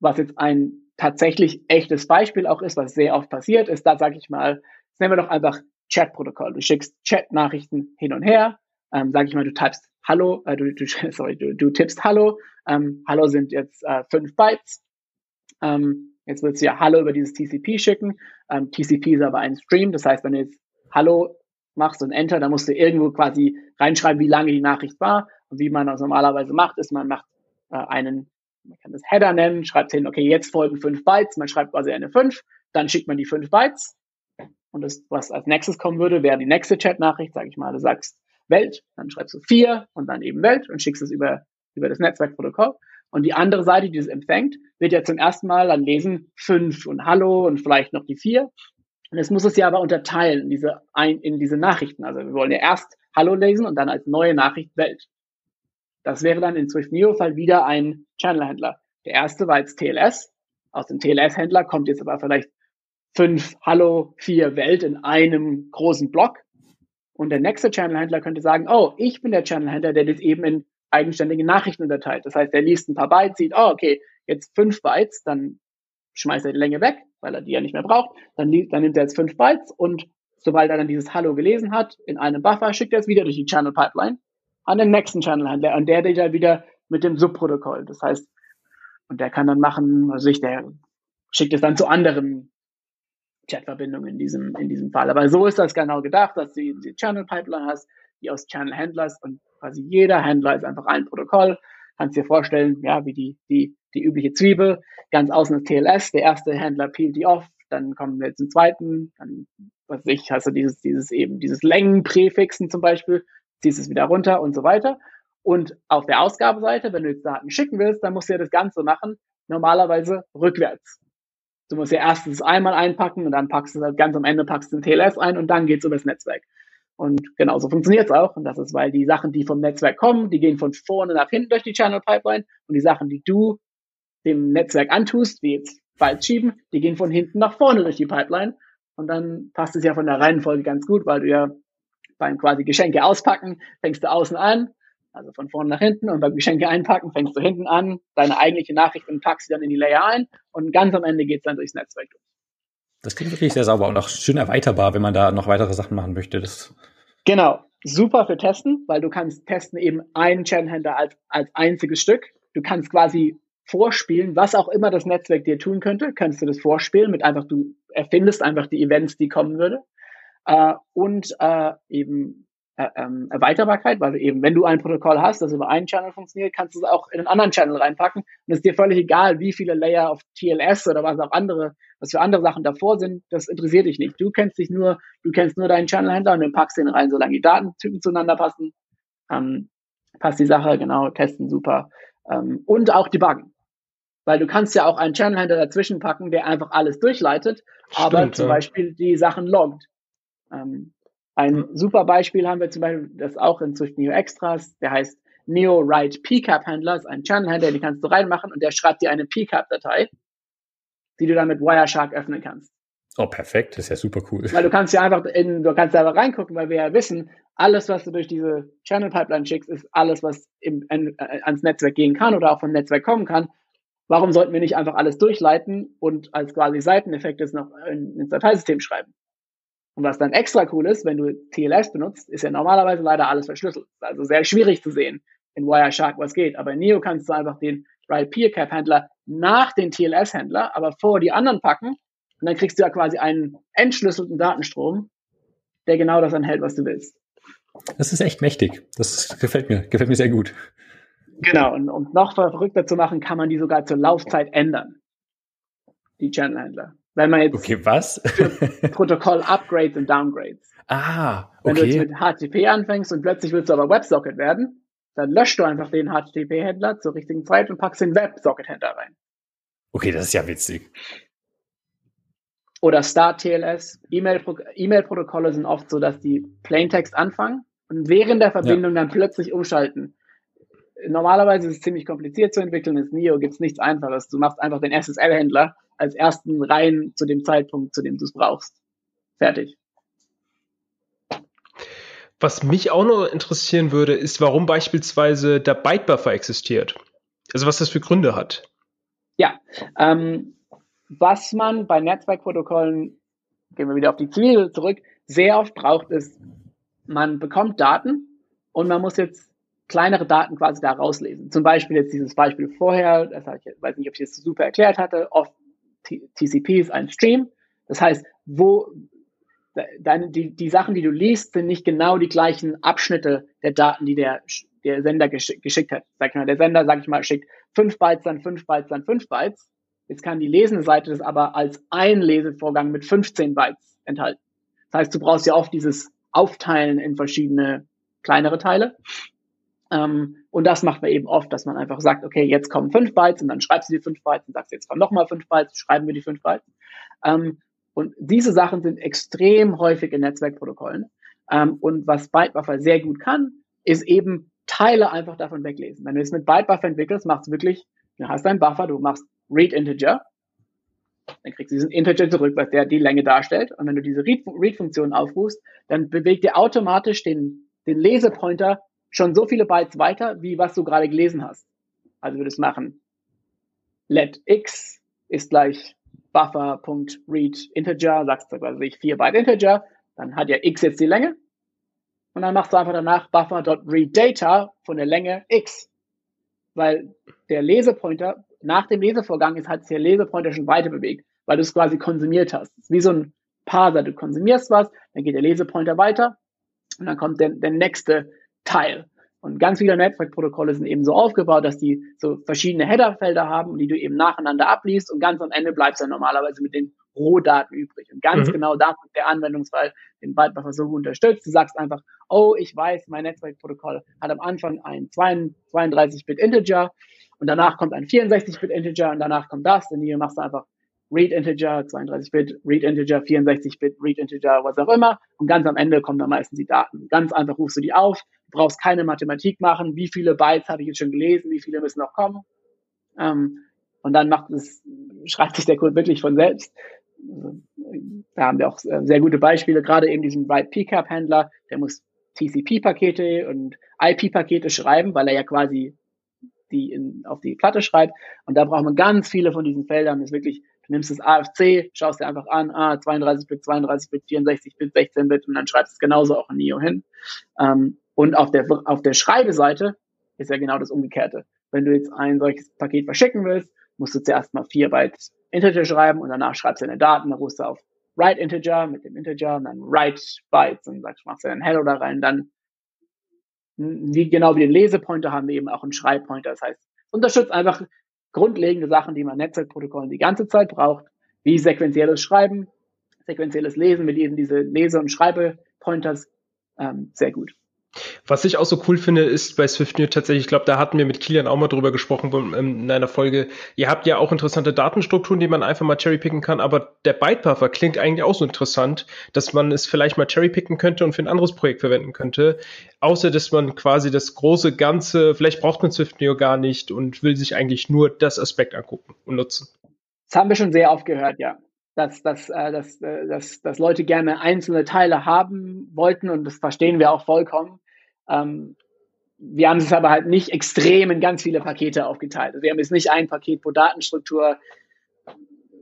Was jetzt ein tatsächlich echtes Beispiel auch ist, was sehr oft passiert ist, da sage ich mal, nehmen wir doch einfach Chat-Protokoll. Du schickst Chat-Nachrichten hin und her, ähm, sage ich mal, du typst Hallo, äh, du, du, sorry, du, du tippst Hallo, ähm, Hallo sind jetzt äh, fünf Bytes, ähm, Jetzt willst du ja Hallo über dieses TCP schicken. Ähm, TCP ist aber ein Stream. Das heißt, wenn du jetzt Hallo machst und Enter, dann musst du irgendwo quasi reinschreiben, wie lange die Nachricht war. Und wie man das normalerweise macht, ist, man macht äh, einen man kann das Header nennen, schreibt hin, okay, jetzt folgen fünf Bytes, man schreibt quasi eine fünf, dann schickt man die fünf Bytes und das, was als nächstes kommen würde, wäre die nächste Chat-Nachricht, sage ich mal, du sagst Welt, dann schreibst du vier und dann eben Welt und schickst es über, über das Netzwerkprotokoll. Und die andere Seite, die es empfängt, wird ja zum ersten Mal dann lesen fünf und Hallo und vielleicht noch die vier. Und jetzt muss es ja aber unterteilen in diese, ein, in diese Nachrichten. Also wir wollen ja erst Hallo lesen und dann als neue Nachricht Welt. Das wäre dann in Swift Neo Fall wieder ein Channel-Händler. Der erste war jetzt TLS. Aus dem TLS-Händler kommt jetzt aber vielleicht fünf Hallo, vier Welt in einem großen Block. Und der nächste Channel-Händler könnte sagen, oh, ich bin der Channel-Händler, der das eben in eigenständige Nachrichten unterteilt. Das heißt, er liest ein paar Bytes, sieht, oh, okay, jetzt fünf Bytes, dann schmeißt er die Länge weg, weil er die ja nicht mehr braucht. Dann, dann nimmt er jetzt fünf Bytes und sobald er dann dieses Hallo gelesen hat, in einem Buffer, schickt er es wieder durch die Channel Pipeline an den nächsten Channel-Händler und der dann wieder mit dem Subprotokoll. Das heißt, und der kann dann machen, also ich, der schickt es dann zu anderen Chatverbindungen in diesem, in diesem Fall. Aber so ist das genau gedacht, dass du die Channel Pipeline hast, die aus Channel Händlers und quasi jeder Händler ist einfach ein Protokoll. Kannst dir vorstellen, ja, wie die, die, die übliche Zwiebel. Ganz außen ist TLS, der erste Händler peelt die off, dann kommen wir zum zweiten, dann, was weiß ich, hast du dieses, dieses eben, dieses Längenpräfixen zum Beispiel, ziehst es wieder runter und so weiter. Und auf der Ausgabeseite, wenn du jetzt Daten schicken willst, dann musst du ja das Ganze machen, normalerweise rückwärts. Du musst ja erstens einmal einpacken und dann packst du das ganz am Ende packst den TLS ein und dann geht's über das Netzwerk. Und genauso funktioniert es auch. Und das ist, weil die Sachen, die vom Netzwerk kommen, die gehen von vorne nach hinten durch die Channel Pipeline. Und die Sachen, die du dem Netzwerk antust, wie jetzt bald schieben, die gehen von hinten nach vorne durch die Pipeline. Und dann passt es ja von der Reihenfolge ganz gut, weil du ja beim quasi Geschenke auspacken, fängst du außen an, also von vorne nach hinten und beim Geschenke einpacken fängst du hinten an, deine eigentliche Nachricht und packst sie dann in die Layer ein und ganz am Ende geht's dann durchs Netzwerk durch. Das klingt wirklich sehr sauber und auch schön erweiterbar, wenn man da noch weitere Sachen machen möchte. Das genau, super für Testen, weil du kannst testen eben einen Channel-Händler als, als einziges Stück. Du kannst quasi vorspielen, was auch immer das Netzwerk dir tun könnte, kannst du das vorspielen mit einfach, du erfindest einfach die Events, die kommen würde. Äh, und äh, eben ähm, Erweiterbarkeit, weil eben, wenn du ein Protokoll hast, das über einen Channel funktioniert, kannst du es auch in einen anderen Channel reinpacken. Und es ist dir völlig egal, wie viele Layer auf TLS oder was auch andere, was für andere Sachen davor sind, das interessiert dich nicht. Du kennst dich nur, du kennst nur deinen Channel-Händler und dann packst den rein, solange die Datentypen zueinander passen. Ähm, passt die Sache, genau, testen super. Ähm, und auch debuggen. Weil du kannst ja auch einen Channel-Händler dazwischen packen, der einfach alles durchleitet, Stimmt, aber zum ja. Beispiel die Sachen loggt. Ähm, ein super Beispiel haben wir zum Beispiel, das auch in Swift Neo Extras, der heißt Neo Write PCAP Händler, ist ein Channel Händler, den kannst du reinmachen und der schreibt dir eine PCAP Datei, die du dann mit Wireshark öffnen kannst. Oh, perfekt, das ist ja super cool. Weil du kannst ja einfach in, du kannst ja einfach reingucken, weil wir ja wissen, alles, was du durch diese Channel Pipeline schickst, ist alles, was im, in, äh, ans Netzwerk gehen kann oder auch vom Netzwerk kommen kann. Warum sollten wir nicht einfach alles durchleiten und als quasi Seiteneffekt das noch in, ins Dateisystem schreiben? Und was dann extra cool ist, wenn du TLS benutzt, ist ja normalerweise leider alles verschlüsselt. Also sehr schwierig zu sehen in Wireshark, was geht. Aber in Neo kannst du einfach den Write Peer Cap Händler nach den TLS Händler, aber vor die anderen packen. Und dann kriegst du ja quasi einen entschlüsselten Datenstrom, der genau das enthält, was du willst. Das ist echt mächtig. Das gefällt mir, gefällt mir sehr gut. Genau. Und um noch verrückter zu machen, kann man die sogar zur Laufzeit ändern. Die Channel Händler. Wenn man jetzt okay, was? Protokoll-Upgrades und Downgrades. Ah, okay. Wenn du jetzt mit HTTP anfängst und plötzlich willst du aber WebSocket werden, dann löscht du einfach den HTTP-Händler zur richtigen Zeit und packst den WebSocket-Händler rein. Okay, das ist ja witzig. Oder Start TLS. E-Mail-Protokolle sind oft so, dass die Plaintext anfangen und während der Verbindung ja. dann plötzlich umschalten. Normalerweise ist es ziemlich kompliziert zu entwickeln. In NIO gibt es nichts Einfaches. Du machst einfach den SSL-Händler als ersten rein zu dem Zeitpunkt, zu dem du es brauchst. Fertig. Was mich auch noch interessieren würde, ist, warum beispielsweise der Byte-Buffer existiert. Also was das für Gründe hat. Ja, ähm, was man bei Netzwerkprotokollen, gehen wir wieder auf die Zwiebel zurück, sehr oft braucht, ist, man bekommt Daten und man muss jetzt kleinere Daten quasi da rauslesen. Zum Beispiel jetzt dieses Beispiel vorher, das ich, weiß nicht, ob ich es super erklärt hatte, oft TCP ist ein Stream. Das heißt, wo, deine, die, die Sachen, die du liest, sind nicht genau die gleichen Abschnitte der Daten, die der, der Sender gesch geschickt hat. Sag mal, der Sender, sag ich mal, schickt fünf Bytes, dann fünf Bytes, dann fünf Bytes. Jetzt kann die lesende Seite das aber als ein Lesevorgang mit 15 Bytes enthalten. Das heißt, du brauchst ja oft dieses Aufteilen in verschiedene kleinere Teile. Ähm, und das macht man eben oft, dass man einfach sagt, okay, jetzt kommen fünf Bytes und dann schreibst du die fünf Bytes und sagst, jetzt kommen nochmal fünf Bytes, schreiben wir die fünf Bytes. Ähm, und diese Sachen sind extrem häufig in Netzwerkprotokollen. Ähm, und was Bytebuffer sehr gut kann, ist eben Teile einfach davon weglesen. Wenn du es mit Bytebuffer entwickelst, machst du wirklich, du hast einen Buffer, du machst Read Integer, dann kriegst du diesen Integer zurück, was der die Länge darstellt. Und wenn du diese Read-Funktion aufrufst, dann bewegt dir automatisch den, den Lesepointer schon so viele Bytes weiter, wie was du gerade gelesen hast. Also würdest machen, let x ist gleich buffer.read integer, sagst du quasi 4 Byte Integer, dann hat ja x jetzt die Länge. Und dann machst du einfach danach buffer.readData von der Länge x. Weil der Lesepointer, nach dem Lesevorgang ist halt der Lesepointer schon weiter bewegt, weil du es quasi konsumiert hast. Es ist wie so ein Parser. Du konsumierst was, dann geht der Lesepointer weiter und dann kommt der, der nächste Teil. Und ganz viele Netzwerkprotokolle sind eben so aufgebaut, dass die so verschiedene Headerfelder haben, die du eben nacheinander abliest und ganz am Ende bleibst du dann normalerweise mit den Rohdaten übrig. Und ganz mhm. genau das ist der Anwendungsfall, den gut unterstützt. Du sagst einfach, oh, ich weiß, mein Netzwerkprotokoll hat am Anfang ein 32-Bit Integer und danach kommt ein 64-Bit Integer und danach kommt das. Und hier machst du einfach Read Integer, 32-Bit, Read Integer, 64-Bit, Read Integer, was auch immer. Und ganz am Ende kommen dann meistens die Daten. Ganz einfach rufst du die auf, brauchst keine Mathematik machen, wie viele Bytes habe ich jetzt schon gelesen, wie viele müssen noch kommen. Ähm, und dann macht es, schreibt sich der Code wirklich von selbst. Da haben wir auch sehr gute Beispiele, gerade eben diesen Write PCAP Händler, der muss TCP-Pakete und IP-Pakete schreiben, weil er ja quasi die in, auf die Platte schreibt. Und da braucht man ganz viele von diesen Feldern. Das ist wirklich Du nimmst das AFC, schaust dir einfach an, ah, 32-Bit, 32-Bit, 64-Bit, 16-Bit und dann schreibst du es genauso auch in NIO hin. Ähm, und auf der, auf der Schreibeseite ist ja genau das Umgekehrte. Wenn du jetzt ein solches Paket verschicken willst, musst du zuerst mal 4 Byte Integer schreiben und danach schreibst du deine Daten, dann rufst du auf Write Integer mit dem Integer und dann Write Bytes und sagst, machst du dann Hello da rein, dann wie genau wie den Lesepointer haben wir eben auch einen Schreibpointer. Das heißt, unterstützt einfach grundlegende Sachen, die man Netzwerkprotokollen die ganze Zeit braucht, wie sequenzielles Schreiben, sequenzielles Lesen mit eben diese Lese- und Schreibepointers, ähm, sehr gut. Was ich auch so cool finde, ist bei SwiftNet tatsächlich, ich glaube, da hatten wir mit Kilian auch mal drüber gesprochen ähm, in einer Folge. Ihr habt ja auch interessante Datenstrukturen, die man einfach mal cherrypicken kann, aber der Bytebuffer klingt eigentlich auch so interessant, dass man es vielleicht mal cherrypicken könnte und für ein anderes Projekt verwenden könnte. Außer, dass man quasi das große Ganze, vielleicht braucht man SwiftNeo gar nicht und will sich eigentlich nur das Aspekt angucken und nutzen. Das haben wir schon sehr oft gehört, ja dass, dass, äh, dass, äh, dass, dass Leute gerne einzelne Teile haben wollten und das verstehen wir auch vollkommen. Ähm, wir haben es aber halt nicht extrem in ganz viele Pakete aufgeteilt. Also wir haben jetzt nicht ein Paket pro Datenstruktur.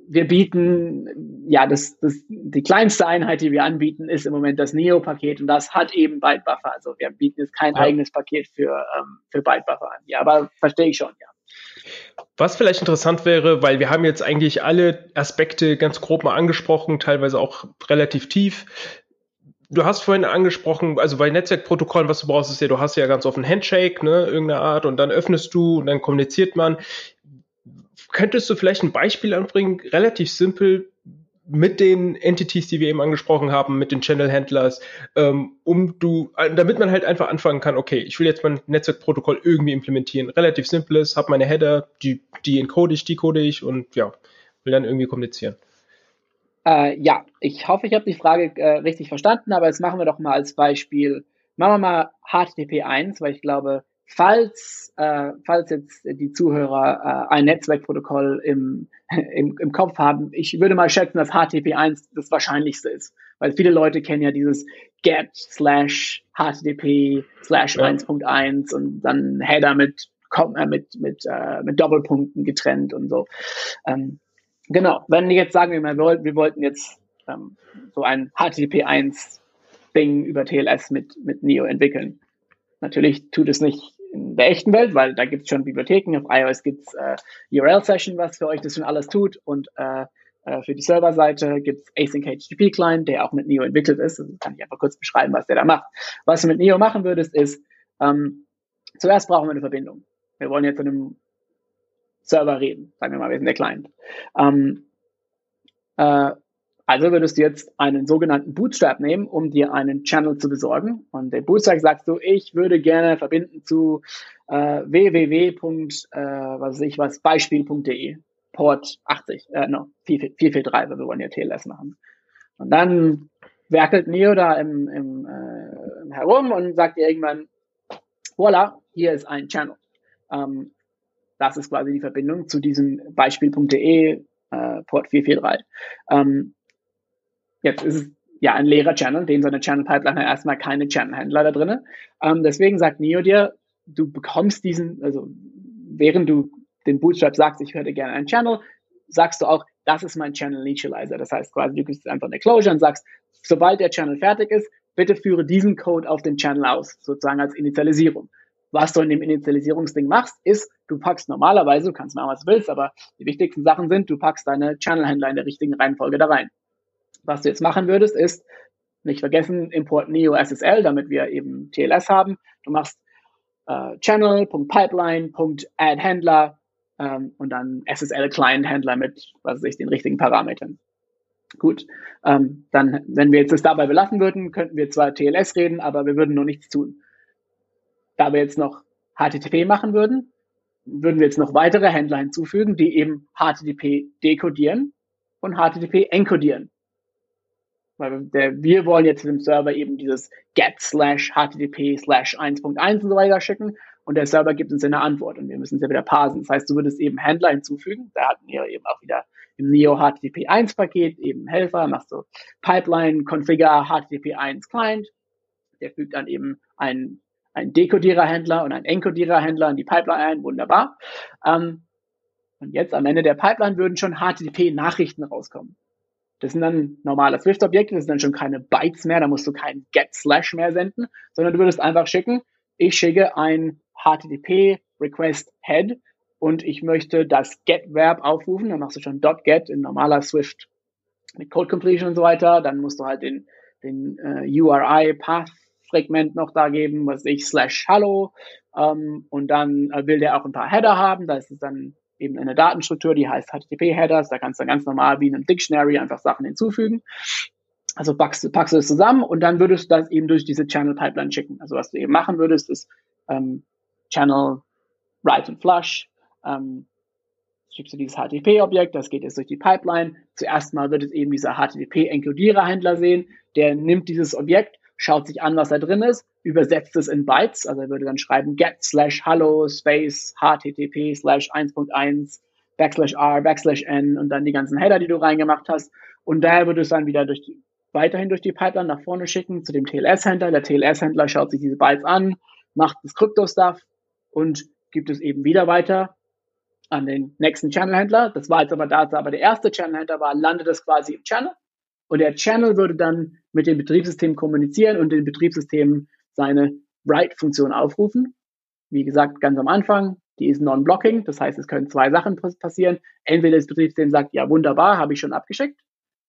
Wir bieten, ja, das, das, die kleinste Einheit, die wir anbieten, ist im Moment das Neo-Paket und das hat eben Bytebuffer. Also wir bieten jetzt kein ja. eigenes Paket für, ähm, für Bytebuffer an. Ja, aber verstehe ich schon, ja. Was vielleicht interessant wäre, weil wir haben jetzt eigentlich alle Aspekte ganz grob mal angesprochen, teilweise auch relativ tief. Du hast vorhin angesprochen, also bei Netzwerkprotokollen, was du brauchst, ist ja, du hast ja ganz offen Handshake, ne, irgendeine Art, und dann öffnest du und dann kommuniziert man. Könntest du vielleicht ein Beispiel anbringen, relativ simpel, mit den Entities, die wir eben angesprochen haben, mit den Channel-Handlers, ähm, um du, damit man halt einfach anfangen kann, okay, ich will jetzt mein Netzwerkprotokoll irgendwie implementieren. Relativ simples, habe meine Header, die, die encode ich, decode ich und ja, will dann irgendwie kommunizieren. Äh, ja, ich hoffe, ich habe die Frage äh, richtig verstanden, aber jetzt machen wir doch mal als Beispiel, machen wir mal HTTP 1, weil ich glaube, falls, äh, falls jetzt die Zuhörer äh, ein Netzwerkprotokoll im, im, im Kopf haben, ich würde mal schätzen, dass HTTP1 das Wahrscheinlichste ist. Weil viele Leute kennen ja dieses get slash HTTP slash 1.1 und dann Header mit, mit, mit, äh, mit Doppelpunkten getrennt und so. Ähm, genau, wenn wir jetzt sagen, wir, wollten, wir wollten jetzt ähm, so ein HTTP1 Ding über TLS mit, mit Neo entwickeln. Natürlich tut es nicht in der echten Welt, weil da gibt es schon Bibliotheken. Auf iOS gibt es äh, URL-Session, was für euch das schon alles tut. Und äh, Äh, für die Serverseite gibt es Async HTTP Client, der auch mit Neo entwickelt ist. Das kann ich einfach kurz beschreiben, was der da macht. Was du mit Neo machen würdest, ist, ähm, zuerst brauchen wir eine Verbindung. Wir wollen jetzt in einem Server reden. Sagen wir mal, wir sind der Client. Ähm, äh, also würdest du jetzt einen sogenannten Bootstrap nehmen, um dir einen Channel zu besorgen. Und der Bootstrap sagst du, ich würde gerne verbinden zu äh, www. Äh, was ich was, Beispiel.de. Port 80, äh, no, 443, weil wir wollen ja TLS machen. Und dann werkelt Neo da im, im, äh, herum und sagt dir irgendwann, voila, hier ist ein Channel. Ähm, das ist quasi die Verbindung zu diesem Beispiel.de äh, Port 443. Ähm, jetzt ist es ja ein leerer Channel, dem seine Channel Pipeline hat erstmal keine Channel-Händler da drin. Ähm, deswegen sagt Neo dir, du bekommst diesen, also während du den Bootstrap sagst, ich hätte gerne einen Channel, sagst du auch, das ist mein Channel Initializer. Das heißt quasi, du gibst einfach eine Closure und sagst, sobald der Channel fertig ist, bitte führe diesen Code auf den Channel aus, sozusagen als Initialisierung. Was du in dem Initialisierungsding machst, ist, du packst normalerweise, du kannst machen, was du willst, aber die wichtigsten Sachen sind, du packst deine Channel-Händler in der richtigen Reihenfolge da rein. Was du jetzt machen würdest, ist, nicht vergessen, import neo SSL, damit wir eben TLS haben. Du machst äh, channel.pipeline.addHändler ähm, und dann SSL-Client-Händler mit, was weiß ich, den richtigen Parametern. Gut, ähm, dann, wenn wir jetzt das dabei belassen würden, könnten wir zwar TLS reden, aber wir würden nur nichts tun. Da wir jetzt noch HTTP machen würden, würden wir jetzt noch weitere Händler hinzufügen, die eben HTTP dekodieren und HTTP encodieren. Weil der, wir wollen jetzt dem Server eben dieses get slash HTTP slash 1.1 und so weiter schicken und der Server gibt uns eine Antwort und wir müssen es ja wieder parsen. Das heißt, du würdest eben Händler hinzufügen. Da hatten wir eben auch wieder im Neo HTTP 1 Paket eben Helfer, machst du Pipeline, Configure HTTP 1 Client. Der fügt dann eben einen, einen Dekodierer-Händler und einen Enkodierer-Händler in die Pipeline ein. Wunderbar. Ähm, und jetzt am Ende der Pipeline würden schon HTTP-Nachrichten rauskommen. Das sind dann normale Swift-Objekte, das sind dann schon keine Bytes mehr, da musst du keinen Get-Slash mehr senden, sondern du würdest einfach schicken, ich schicke ein HTTP Request Head und ich möchte das Get-Verb aufrufen, dann machst du schon .get in normaler Swift mit Code Completion und so weiter, dann musst du halt den, den äh, URI Path Fragment noch da geben, was ich slash Hallo ähm, und dann äh, will der auch ein paar Header haben, da ist es dann eben eine Datenstruktur, die heißt HTTP-Headers, da kannst du ganz normal wie in einem Dictionary einfach Sachen hinzufügen. Also packst, packst du es zusammen und dann würdest du das eben durch diese Channel Pipeline schicken. Also was du eben machen würdest, ist ähm, Channel Write and Flush. Ähm, schickst du dieses HTTP-Objekt, das geht jetzt durch die Pipeline. Zuerst mal wird es eben dieser HTTP-Enkodierer-Händler sehen, der nimmt dieses Objekt, schaut sich an, was da drin ist, übersetzt es in Bytes, also er würde dann schreiben get slash hello space http slash 1.1 backslash r backslash n und dann die ganzen Header, die du reingemacht hast. Und daher würde es dann wieder durch die, weiterhin durch die Pipeline nach vorne schicken zu dem TLS-Händler. Der TLS-Händler schaut sich diese Bytes an, macht das Krypto-Stuff und gibt es eben wieder weiter an den nächsten Channel-Händler. Das war jetzt aber da, aber der erste Channel-Händler war, landet es quasi im Channel. Und der Channel würde dann mit dem Betriebssystem kommunizieren und den Betriebssystemen seine Write-Funktion aufrufen. Wie gesagt, ganz am Anfang, die ist non-blocking. Das heißt, es können zwei Sachen passieren. Entweder das Betriebssystem sagt, ja, wunderbar, habe ich schon abgeschickt.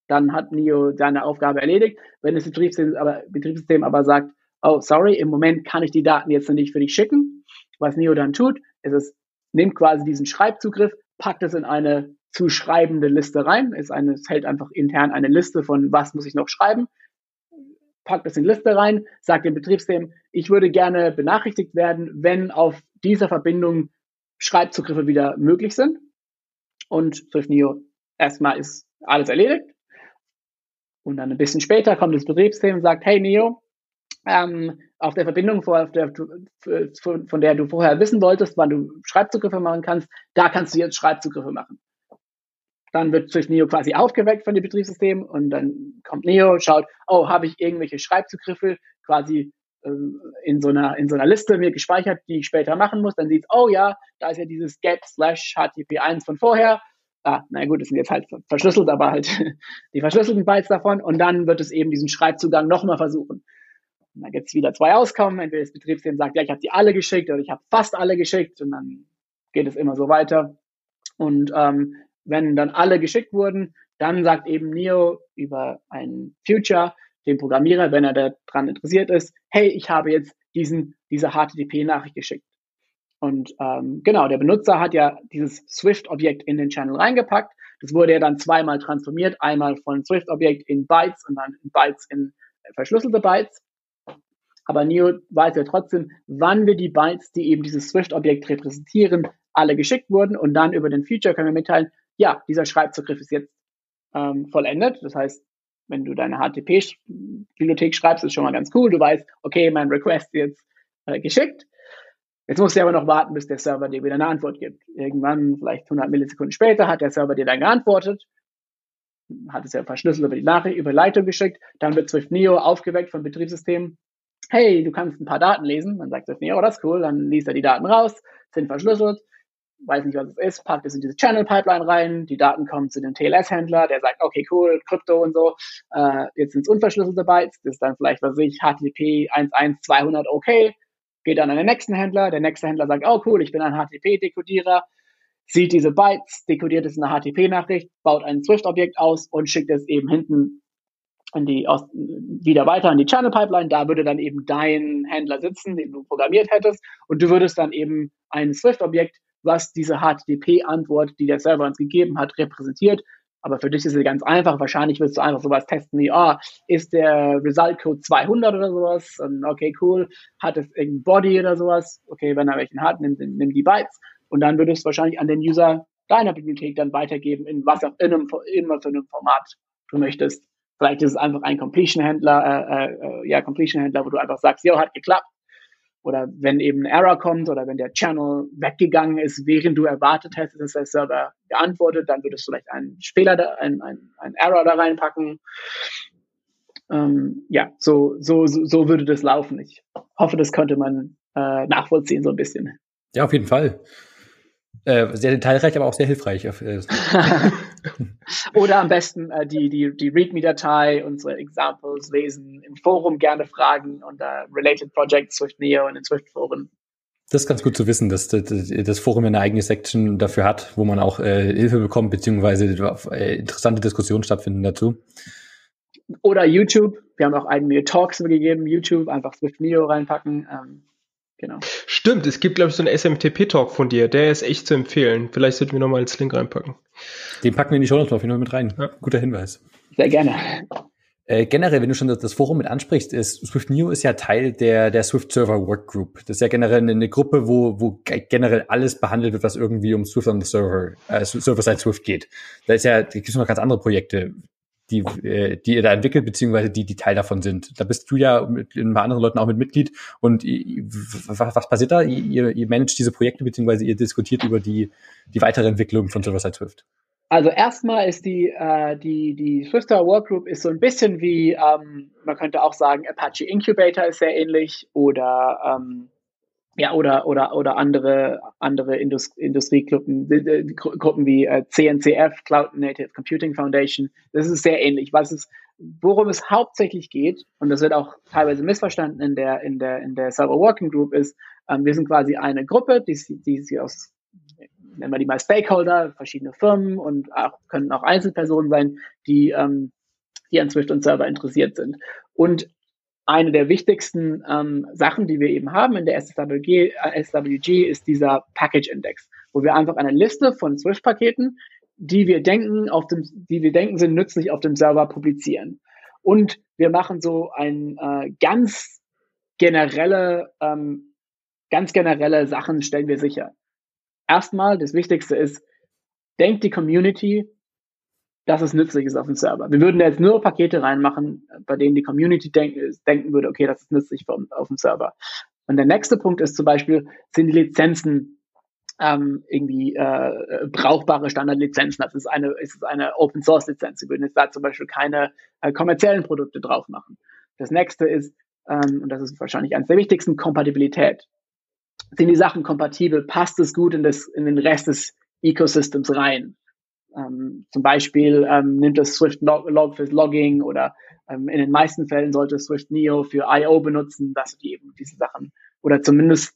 Dann hat NIO seine Aufgabe erledigt. Wenn das Betriebssystem aber, Betriebssystem aber sagt, oh, sorry, im Moment kann ich die Daten jetzt noch nicht für dich schicken. Was NIO dann tut, ist es, nimmt quasi diesen Schreibzugriff, packt es in eine zu schreibende Liste rein. Es, eine, es hält einfach intern eine Liste von, was muss ich noch schreiben, packt es in die Liste rein, sagt dem Betriebssystem, ich würde gerne benachrichtigt werden, wenn auf dieser Verbindung Schreibzugriffe wieder möglich sind. Und Swift Neo erstmal ist alles erledigt. Und dann ein bisschen später kommt das Betriebssystem und sagt, hey Neo, ähm, auf der Verbindung, von der, von der du vorher wissen wolltest, wann du Schreibzugriffe machen kannst, da kannst du jetzt Schreibzugriffe machen. Dann wird durch Neo quasi aufgeweckt von dem Betriebssystem und dann kommt Neo, schaut, oh, habe ich irgendwelche Schreibzugriffe quasi ähm, in so einer in so einer Liste mir gespeichert, die ich später machen muss. Dann sieht oh ja, da ist ja dieses get slash HTTP1 von vorher. Ah, na gut, das sind jetzt halt verschlüsselt, aber halt die verschlüsselten Bytes davon. Und dann wird es eben diesen Schreibzugang nochmal versuchen. Und dann gibt es wieder zwei Auskommen. Entweder das Betriebssystem sagt, ja, ich habe die alle geschickt oder ich habe fast alle geschickt und dann geht es immer so weiter. Und ähm, wenn dann alle geschickt wurden, dann sagt eben Neo über ein Future dem Programmierer, wenn er daran interessiert ist, hey, ich habe jetzt diesen, diese HTTP-Nachricht geschickt. Und ähm, genau, der Benutzer hat ja dieses Swift-Objekt in den Channel reingepackt. Das wurde ja dann zweimal transformiert, einmal von Swift-Objekt in Bytes und dann in Bytes in verschlüsselte Bytes. Aber Neo weiß ja trotzdem, wann wir die Bytes, die eben dieses Swift-Objekt repräsentieren, alle geschickt wurden und dann über den Feature können wir mitteilen, ja, dieser Schreibzugriff ist jetzt ähm, vollendet. Das heißt, wenn du deine HTTP-Bibliothek schreibst, ist schon mal ganz cool. Du weißt, okay, mein Request ist jetzt äh, geschickt. Jetzt musst du aber noch warten, bis der Server dir wieder eine Antwort gibt. Irgendwann, vielleicht 100 Millisekunden später, hat der Server dir dann geantwortet, hat es ja verschlüsselt über die Nachricht, über Leitung geschickt, dann wird Swift Neo aufgeweckt vom Betriebssystem. Hey, du kannst ein paar Daten lesen. Dann sagt Swift Neo, oh, das ist cool. Dann liest er die Daten raus, sind verschlüsselt weiß nicht, was es ist, packt es in diese Channel Pipeline rein, die Daten kommen zu dem TLS-Händler, der sagt, okay, cool, Krypto und so, äh, jetzt sind es unverschlüsselte Bytes, das ist dann vielleicht, was ich, HTTP 11200, okay, geht dann an den nächsten Händler, der nächste Händler sagt, oh cool, ich bin ein HTTP-Dekodierer, sieht diese Bytes, dekodiert es in eine HTTP-Nachricht, baut ein Swift-Objekt aus und schickt es eben hinten in die, aus, wieder weiter in die Channel Pipeline. Da würde dann eben dein Händler sitzen, den du programmiert hättest, und du würdest dann eben ein Swift-Objekt was diese HTTP-Antwort, die der Server uns gegeben hat, repräsentiert. Aber für dich ist es ganz einfach. Wahrscheinlich willst du einfach sowas testen wie, ah, ist der Result Code 200 oder sowas? Und okay, cool. Hat es irgendein Body oder sowas? Okay, wenn er welchen hat, nimm, nimm die Bytes. Und dann würdest du wahrscheinlich an den User deiner Bibliothek dann weitergeben, in was auch immer für einem Format du möchtest. Vielleicht ist es einfach ein Completion-Händler, äh, äh, ja, Completion-Händler, wo du einfach sagst, jo, hat geklappt oder wenn eben ein Error kommt oder wenn der Channel weggegangen ist, während du erwartet hättest, dass der Server geantwortet, dann würdest du vielleicht einen Fehler, da, einen, einen, einen Error da reinpacken. Ähm, ja, so, so, so würde das laufen. Ich hoffe, das könnte man äh, nachvollziehen so ein bisschen. Ja, auf jeden Fall. Äh, sehr detailreich, aber auch sehr hilfreich. Äh, Oder am besten äh, die, die, die README-Datei, unsere Examples lesen, im Forum gerne fragen und uh, Related Projects, Swift Neo und den Swift-Foren. Das ist ganz gut zu wissen, dass das Forum eine eigene Section dafür hat, wo man auch äh, Hilfe bekommt, beziehungsweise äh, interessante Diskussionen stattfinden dazu. Oder YouTube. Wir haben auch eigene Talks gegeben. YouTube, einfach Swift Neo reinpacken. Ähm, Genau. Stimmt, es gibt, glaube ich, so einen SMTP-Talk von dir. Der ist echt zu empfehlen. Vielleicht sollten wir nochmal als Link reinpacken. Den packen wir in die Show Notes auf jeden Fall mit rein. Ja. Guter Hinweis. Sehr gerne. Äh, generell, wenn du schon das Forum mit ansprichst, ist Swift Neo ist ja Teil der, der Swift Server Workgroup. Das ist ja generell eine, eine Gruppe, wo, wo generell alles behandelt wird, was irgendwie um Swift on the Server, äh, Server-Side Swift geht. Da ist ja, da gibt es noch ganz andere Projekte die, äh, die ihr da entwickelt, beziehungsweise die, die Teil davon sind. Da bist du ja mit ein paar anderen Leuten auch mit Mitglied. Und was, was passiert da? Ihr, ihr managt diese Projekte, beziehungsweise ihr diskutiert über die, die weitere Entwicklung von Server-Side Swift. Also erstmal ist die, äh, die, die Swifter Workgroup ist so ein bisschen wie, ähm, man könnte auch sagen, Apache Incubator ist sehr ähnlich oder ähm, ja, oder, oder, oder andere, andere Indust Industriegruppen, Gruppen wie äh, CNCF, Cloud Native Computing Foundation. Das ist sehr ähnlich. Was es, worum es hauptsächlich geht, und das wird auch teilweise missverstanden in der, in der, in der Server Working Group, ist, ähm, wir sind quasi eine Gruppe, die, die sie aus, nennen wir die mal Stakeholder, verschiedene Firmen und auch, können auch Einzelpersonen sein, die, ähm, die an Swift und Server interessiert sind. Und eine der wichtigsten ähm, Sachen, die wir eben haben in der SWG, äh, SWG, ist dieser Package Index, wo wir einfach eine Liste von Swift-Paketen, die wir denken, auf dem, die wir denken, sind nützlich auf dem Server publizieren. Und wir machen so ein äh, ganz generelle, ähm, ganz generelle Sachen stellen wir sicher. Erstmal, das Wichtigste ist, denkt die Community dass es nützlich ist auf dem Server. Wir würden jetzt nur Pakete reinmachen, bei denen die Community denken, denken würde, okay, das ist nützlich auf dem Server. Und der nächste Punkt ist zum Beispiel, sind die Lizenzen ähm, irgendwie äh, brauchbare Standardlizenzen. Das ist eine, ist eine Open Source Lizenz. Sie würden jetzt da zum Beispiel keine äh, kommerziellen Produkte drauf machen. Das nächste ist, ähm, und das ist wahrscheinlich eines der wichtigsten, Kompatibilität. Sind die Sachen kompatibel? Passt es gut in, das, in den Rest des Ecosystems rein? Ähm, zum Beispiel ähm, nimmt es Swift Log, Log fürs Logging oder ähm, in den meisten Fällen sollte Swift Neo für I.O. benutzen, dass die eben diese Sachen oder zumindest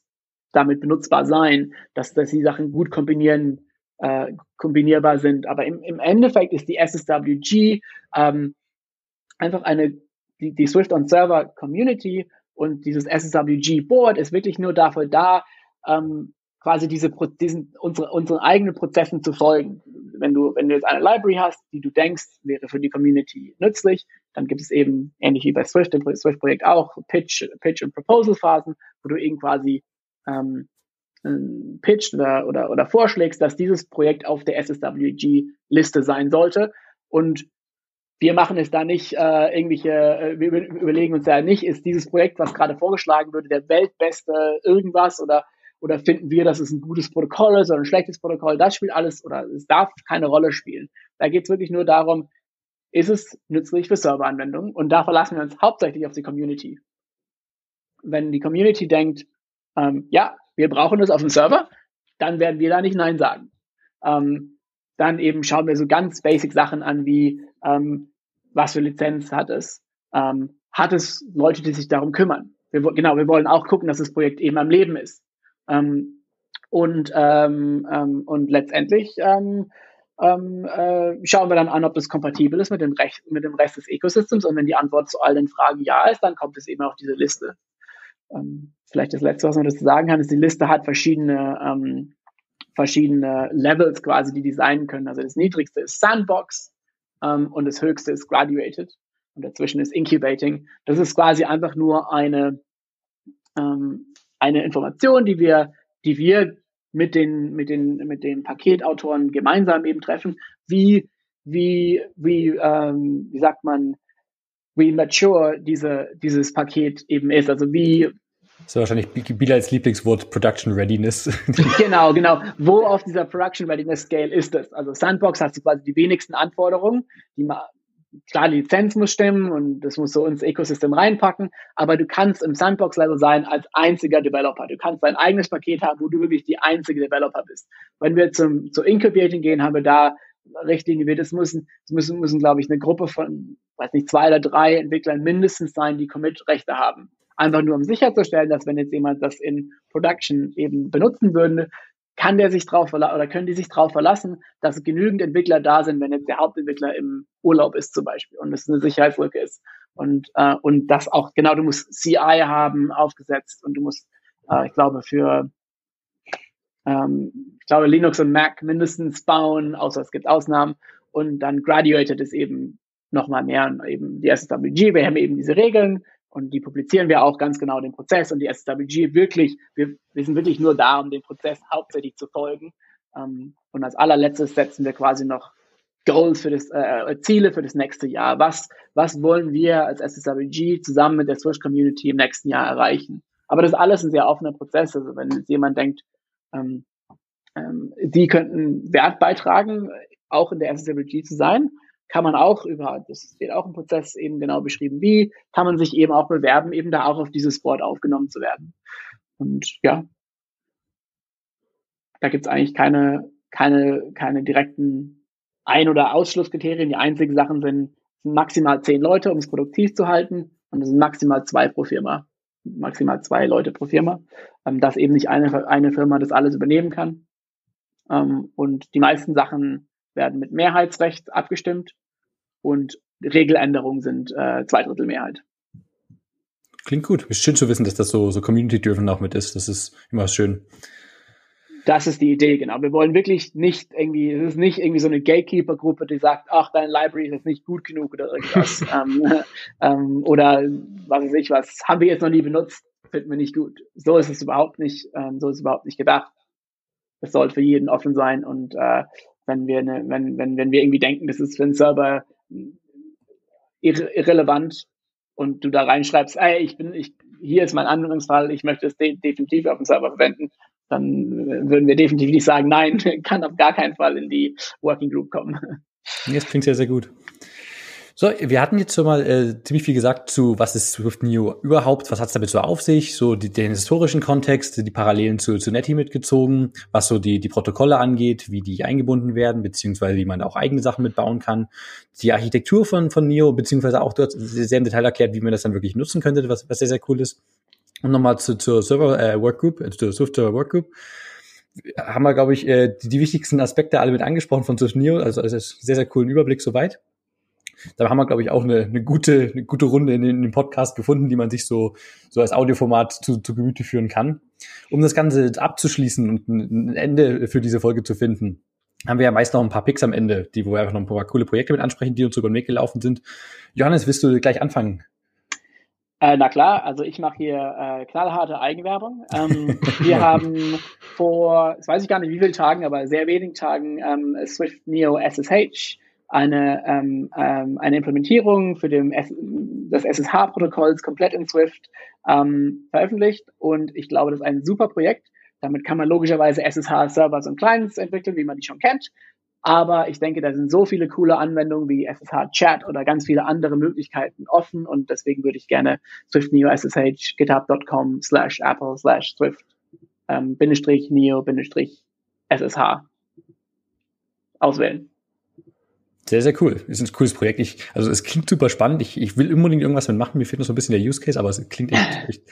damit benutzbar sein, dass, dass die Sachen gut kombinieren äh, kombinierbar sind. Aber im, im Endeffekt ist die SSWG ähm, einfach eine, die, die Swift on Server Community und dieses SSWG Board ist wirklich nur dafür da, ähm, quasi diese, diesen, unsere, unseren eigenen Prozessen zu folgen. Wenn du, wenn du jetzt eine Library hast, die du denkst, wäre für die Community nützlich, dann gibt es eben, ähnlich wie bei Swift, im Swift-Projekt auch, Pitch, Pitch und Proposal-Phasen, wo du eben quasi ähm, pitcht oder, oder, oder vorschlägst, dass dieses Projekt auf der SSWG-Liste sein sollte. Und wir machen es da nicht äh, irgendwelche, äh, wir überlegen uns da nicht, ist dieses Projekt, was gerade vorgeschlagen würde, der weltbeste irgendwas oder oder finden wir, dass es ein gutes Protokoll ist oder ein schlechtes Protokoll? Das spielt alles oder es darf keine Rolle spielen. Da geht es wirklich nur darum, ist es nützlich für Serveranwendungen? Und da verlassen wir uns hauptsächlich auf die Community. Wenn die Community denkt, ähm, ja, wir brauchen es auf dem Server, dann werden wir da nicht Nein sagen. Ähm, dann eben schauen wir so ganz basic Sachen an wie, ähm, was für Lizenz hat es? Ähm, hat es Leute, die sich darum kümmern? Wir, genau, wir wollen auch gucken, dass das Projekt eben am Leben ist. Ähm, und, ähm, ähm, und letztendlich ähm, ähm, äh, schauen wir dann an, ob das kompatibel ist mit dem, Rech mit dem Rest des Ecosystems. Und wenn die Antwort zu all den Fragen ja ist, dann kommt es eben auf diese Liste. Ähm, vielleicht das Letzte, was man dazu sagen kann, ist, die Liste hat verschiedene, ähm, verschiedene Levels quasi, die designen können. Also das niedrigste ist Sandbox ähm, und das höchste ist Graduated und dazwischen ist Incubating. Das ist quasi einfach nur eine, eine Information, die wir, die wir mit den, mit den, mit den Paketautoren gemeinsam eben treffen, wie, wie, wie, ähm, wie sagt man, wie mature diese, dieses Paket eben ist. Also wie, das ist wahrscheinlich Bilal's Lieblingswort Production Readiness. genau, genau. Wo auf dieser Production Readiness Scale ist es? Also Sandbox hast du quasi die wenigsten Anforderungen. Die, klar, die Lizenz muss stimmen und das muss so ins Ecosystem reinpacken, aber du kannst im Sandbox-Level sein als einziger Developer. Du kannst dein eigenes Paket haben, wo du wirklich die einzige Developer bist. Wenn wir zum, zu Incubating gehen, haben wir da Richtlinien, wir das müssen, das müssen, müssen, glaube ich, eine Gruppe von, weiß nicht, zwei oder drei Entwicklern mindestens sein, die Commit-Rechte haben. Einfach nur um sicherzustellen, dass wenn jetzt jemand das in Production eben benutzen würde, kann der sich drauf oder können die sich darauf verlassen, dass genügend Entwickler da sind, wenn jetzt der Hauptentwickler im Urlaub ist zum Beispiel und es eine Sicherheitslücke ist. Und, äh, und das auch, genau, du musst CI haben aufgesetzt und du musst, äh, ich glaube, für ähm, ich glaube, Linux und Mac mindestens bauen, außer es gibt Ausnahmen. Und dann Graduated ist eben nochmal mehr und eben die SSWG. Wir haben eben diese Regeln, und die publizieren wir auch ganz genau den Prozess und die SWG wirklich, wir, wir sind wirklich nur da, um den Prozess hauptsächlich zu folgen. Ähm, und als allerletztes setzen wir quasi noch Goals für das, äh, Ziele für das nächste Jahr. Was, was wollen wir als SSWG zusammen mit der Swift Community im nächsten Jahr erreichen? Aber das ist alles ein sehr offener Prozess. Also wenn jetzt jemand denkt, ähm, ähm, sie könnten Wert beitragen, auch in der SSWG zu sein, kann man auch über, das wird auch im Prozess eben genau beschrieben, wie kann man sich eben auch bewerben, eben da auch auf dieses Board aufgenommen zu werden. Und ja, da gibt es eigentlich keine, keine, keine direkten Ein- oder Ausschlusskriterien. Die einzigen Sachen sind, sind maximal zehn Leute, um es produktiv zu halten. Und es sind maximal zwei pro Firma. Maximal zwei Leute pro Firma. Ähm, dass eben nicht eine, eine Firma das alles übernehmen kann. Ähm, und die meisten Sachen werden mit Mehrheitsrecht abgestimmt und Regeländerungen sind äh, zwei Drittel Mehrheit. Klingt gut. Ist schön zu wissen, dass das so, so community-driven auch mit ist. Das ist immer schön. Das ist die Idee, genau. Wir wollen wirklich nicht irgendwie, es ist nicht irgendwie so eine Gatekeeper-Gruppe, die sagt, ach, deine Library ist jetzt nicht gut genug oder irgendwas. ähm, ähm, oder was weiß ich was, haben wir jetzt noch nie benutzt, finden wir nicht gut. So ist es überhaupt nicht, ähm, so ist es überhaupt nicht gedacht. Es soll für jeden offen sein und äh, wenn wir eine, wenn, wenn, wenn wir irgendwie denken, das ist für einen Server irre irrelevant und du da reinschreibst, ey, ich bin, ich, hier ist mein Anwendungsfall, ich möchte es de definitiv auf dem Server verwenden, dann würden wir definitiv nicht sagen, nein, kann auf gar keinen Fall in die Working Group kommen. Das klingt sehr, sehr gut. So, wir hatten jetzt schon mal äh, ziemlich viel gesagt zu, was ist Swift Neo überhaupt, was hat es damit so auf sich, so die, den historischen Kontext, die Parallelen zu, zu Netty mitgezogen, was so die, die Protokolle angeht, wie die eingebunden werden, beziehungsweise wie man auch eigene Sachen mitbauen kann, die Architektur von, von Neo, beziehungsweise auch dort sehr im Detail erklärt, wie man das dann wirklich nutzen könnte, was, was sehr, sehr cool ist. Und nochmal zu, zur Server äh, Workgroup, äh, zur Swift Server Workgroup haben wir, glaube ich, äh, die, die, wichtigsten Aspekte alle mit angesprochen von Swift Neo. Also, also sehr, sehr coolen Überblick soweit. Da haben wir, glaube ich, auch eine, eine, gute, eine gute Runde in, dem Podcast gefunden, die man sich so, so als Audioformat zu, zu Gemüte führen kann. Um das Ganze abzuschließen und ein, ein Ende für diese Folge zu finden, haben wir ja meist noch ein paar Picks am Ende, die wo wir einfach noch ein paar coole Projekte mit ansprechen, die uns über den Weg gelaufen sind. Johannes, willst du gleich anfangen? Äh, na klar, also ich mache hier äh, knallharte Eigenwerbung. Ähm, wir haben vor, das weiß ich gar nicht wie viele Tagen, aber sehr wenigen Tagen ähm, Swift Neo SSH eine, ähm, ähm, eine Implementierung für den S des SSH-Protokolls komplett in Swift ähm, veröffentlicht und ich glaube, das ist ein super Projekt. Damit kann man logischerweise SSH-Servers und Clients entwickeln, wie man die schon kennt. Aber ich denke, da sind so viele coole Anwendungen wie SSH Chat oder ganz viele andere Möglichkeiten offen und deswegen würde ich gerne Swift Neo SSH github.com slash Apple slash Swift ähm, Bindestrich Neo Bindestrich SSH auswählen. Sehr, sehr cool. Ist ein cooles Projekt. Ich, also es klingt super spannend. Ich, ich will unbedingt irgendwas mitmachen. Mir fehlt noch so ein bisschen der Use Case, aber es klingt echt, echt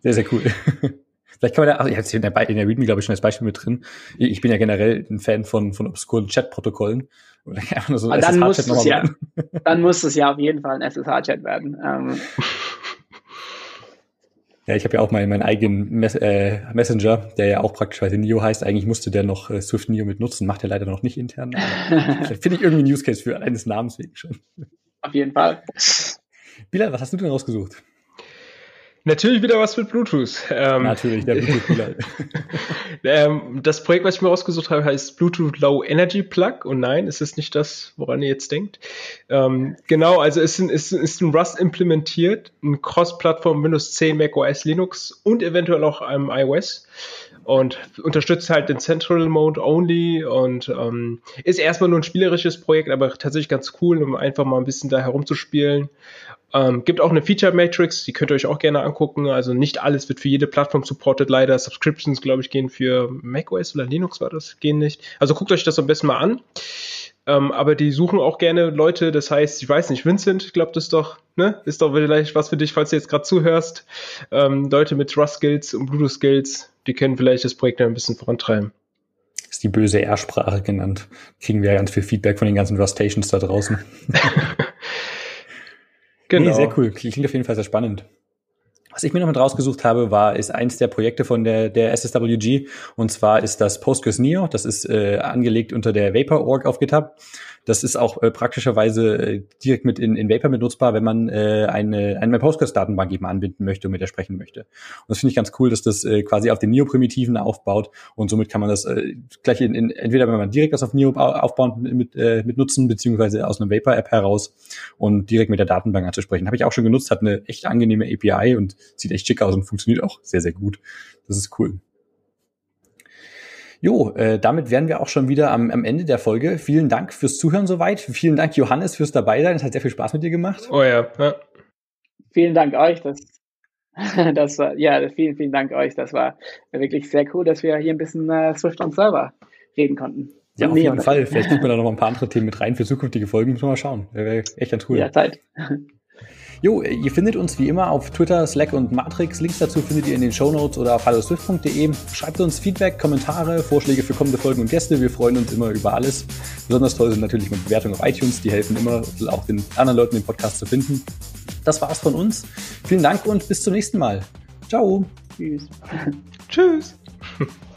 sehr, sehr cool. Vielleicht kann man da, also ich habe in der, in der README, glaube ich, schon als Beispiel mit drin. Ich bin ja generell ein Fan von, von obskuren Chat-Protokollen. So dann, muss es ja, dann muss es ja auf jeden Fall ein SSH-Chat werden. Ähm. Ja, ich habe ja auch meinen, meinen eigenen Mess äh, Messenger, der ja auch praktisch Neo heißt. Eigentlich musste der noch äh, Swift Neo mit nutzen, macht er leider noch nicht intern. Vielleicht finde ich irgendwie einen Use Case für eines Namens wegen schon. Auf jeden Fall. Bilal, was hast du denn rausgesucht? Natürlich wieder was mit Bluetooth. Ähm, Natürlich, der Bluetooth. ähm, das Projekt, was ich mir rausgesucht habe, heißt Bluetooth Low Energy Plug. Und nein, es ist nicht das, woran ihr jetzt denkt. Ähm, genau, also es ist, ist, ist ein Rust implementiert, ein Cross-Plattform Windows 10, Mac OS, Linux und eventuell auch einem iOS. Und unterstützt halt den Central Mode Only und ähm, ist erstmal nur ein spielerisches Projekt, aber tatsächlich ganz cool, um einfach mal ein bisschen da herumzuspielen. Ähm, gibt auch eine Feature Matrix, die könnt ihr euch auch gerne angucken. Also nicht alles wird für jede Plattform supported, leider. Subscriptions, glaube ich, gehen für macOS oder Linux war das, gehen nicht. Also guckt euch das am besten mal an. Ähm, aber die suchen auch gerne Leute, das heißt, ich weiß nicht, Vincent, ich glaube, das ist doch, ne, ist doch vielleicht was für dich, falls du jetzt gerade zuhörst. Ähm, Leute mit Rust Skills und Bluetooth Skills, die können vielleicht das Projekt ein bisschen vorantreiben. Ist die böse R-Sprache genannt. Kriegen wir ja ganz viel Feedback von den ganzen Rust-Stations da draußen. Genau. Nee, sehr cool. Klingt auf jeden Fall sehr spannend. Was ich mir noch mit rausgesucht habe, war, ist eins der Projekte von der, der SSWG. Und zwar ist das Postgres Neo. Das ist äh, angelegt unter der Vapor.org auf GitHub. Das ist auch äh, praktischerweise äh, direkt mit in, in Vapor mitnutzbar, wenn man äh, eine, eine Postgres-Datenbank eben anbinden möchte und mit der sprechen möchte. Und das finde ich ganz cool, dass das äh, quasi auf den Neo-Primitiven aufbaut und somit kann man das äh, gleich in, in, entweder wenn man direkt das auf Neo aufbauen mit, äh, mit nutzen, beziehungsweise aus einer Vapor-App heraus und direkt mit der Datenbank anzusprechen. Habe ich auch schon genutzt, hat eine echt angenehme API und sieht echt schick aus und funktioniert auch sehr, sehr gut. Das ist cool. Jo, äh, damit wären wir auch schon wieder am, am Ende der Folge. Vielen Dank fürs Zuhören soweit. Vielen Dank, Johannes, fürs Dabeisein. Es hat sehr viel Spaß mit dir gemacht. Oh ja. ja. Vielen Dank euch. Das, das war, ja, vielen, vielen Dank euch. Das war wirklich sehr cool, dass wir hier ein bisschen äh, Swift on Server reden konnten. Ja, auf jeden Fall. Vielleicht kriegt man da noch mal ein paar andere Themen mit rein für zukünftige Folgen. Müssen wir mal schauen. Wäre echt ganz cool. Ja, Zeit. Jo, ihr findet uns wie immer auf Twitter, Slack und Matrix. Links dazu findet ihr in den Shownotes oder auf halloswift.de. Schreibt uns Feedback, Kommentare, Vorschläge für kommende Folgen und Gäste. Wir freuen uns immer über alles. Besonders toll sind natürlich mit Bewertungen auf iTunes. Die helfen immer, auch den anderen Leuten den Podcast zu finden. Das war's von uns. Vielen Dank und bis zum nächsten Mal. Ciao. Tschüss. Tschüss.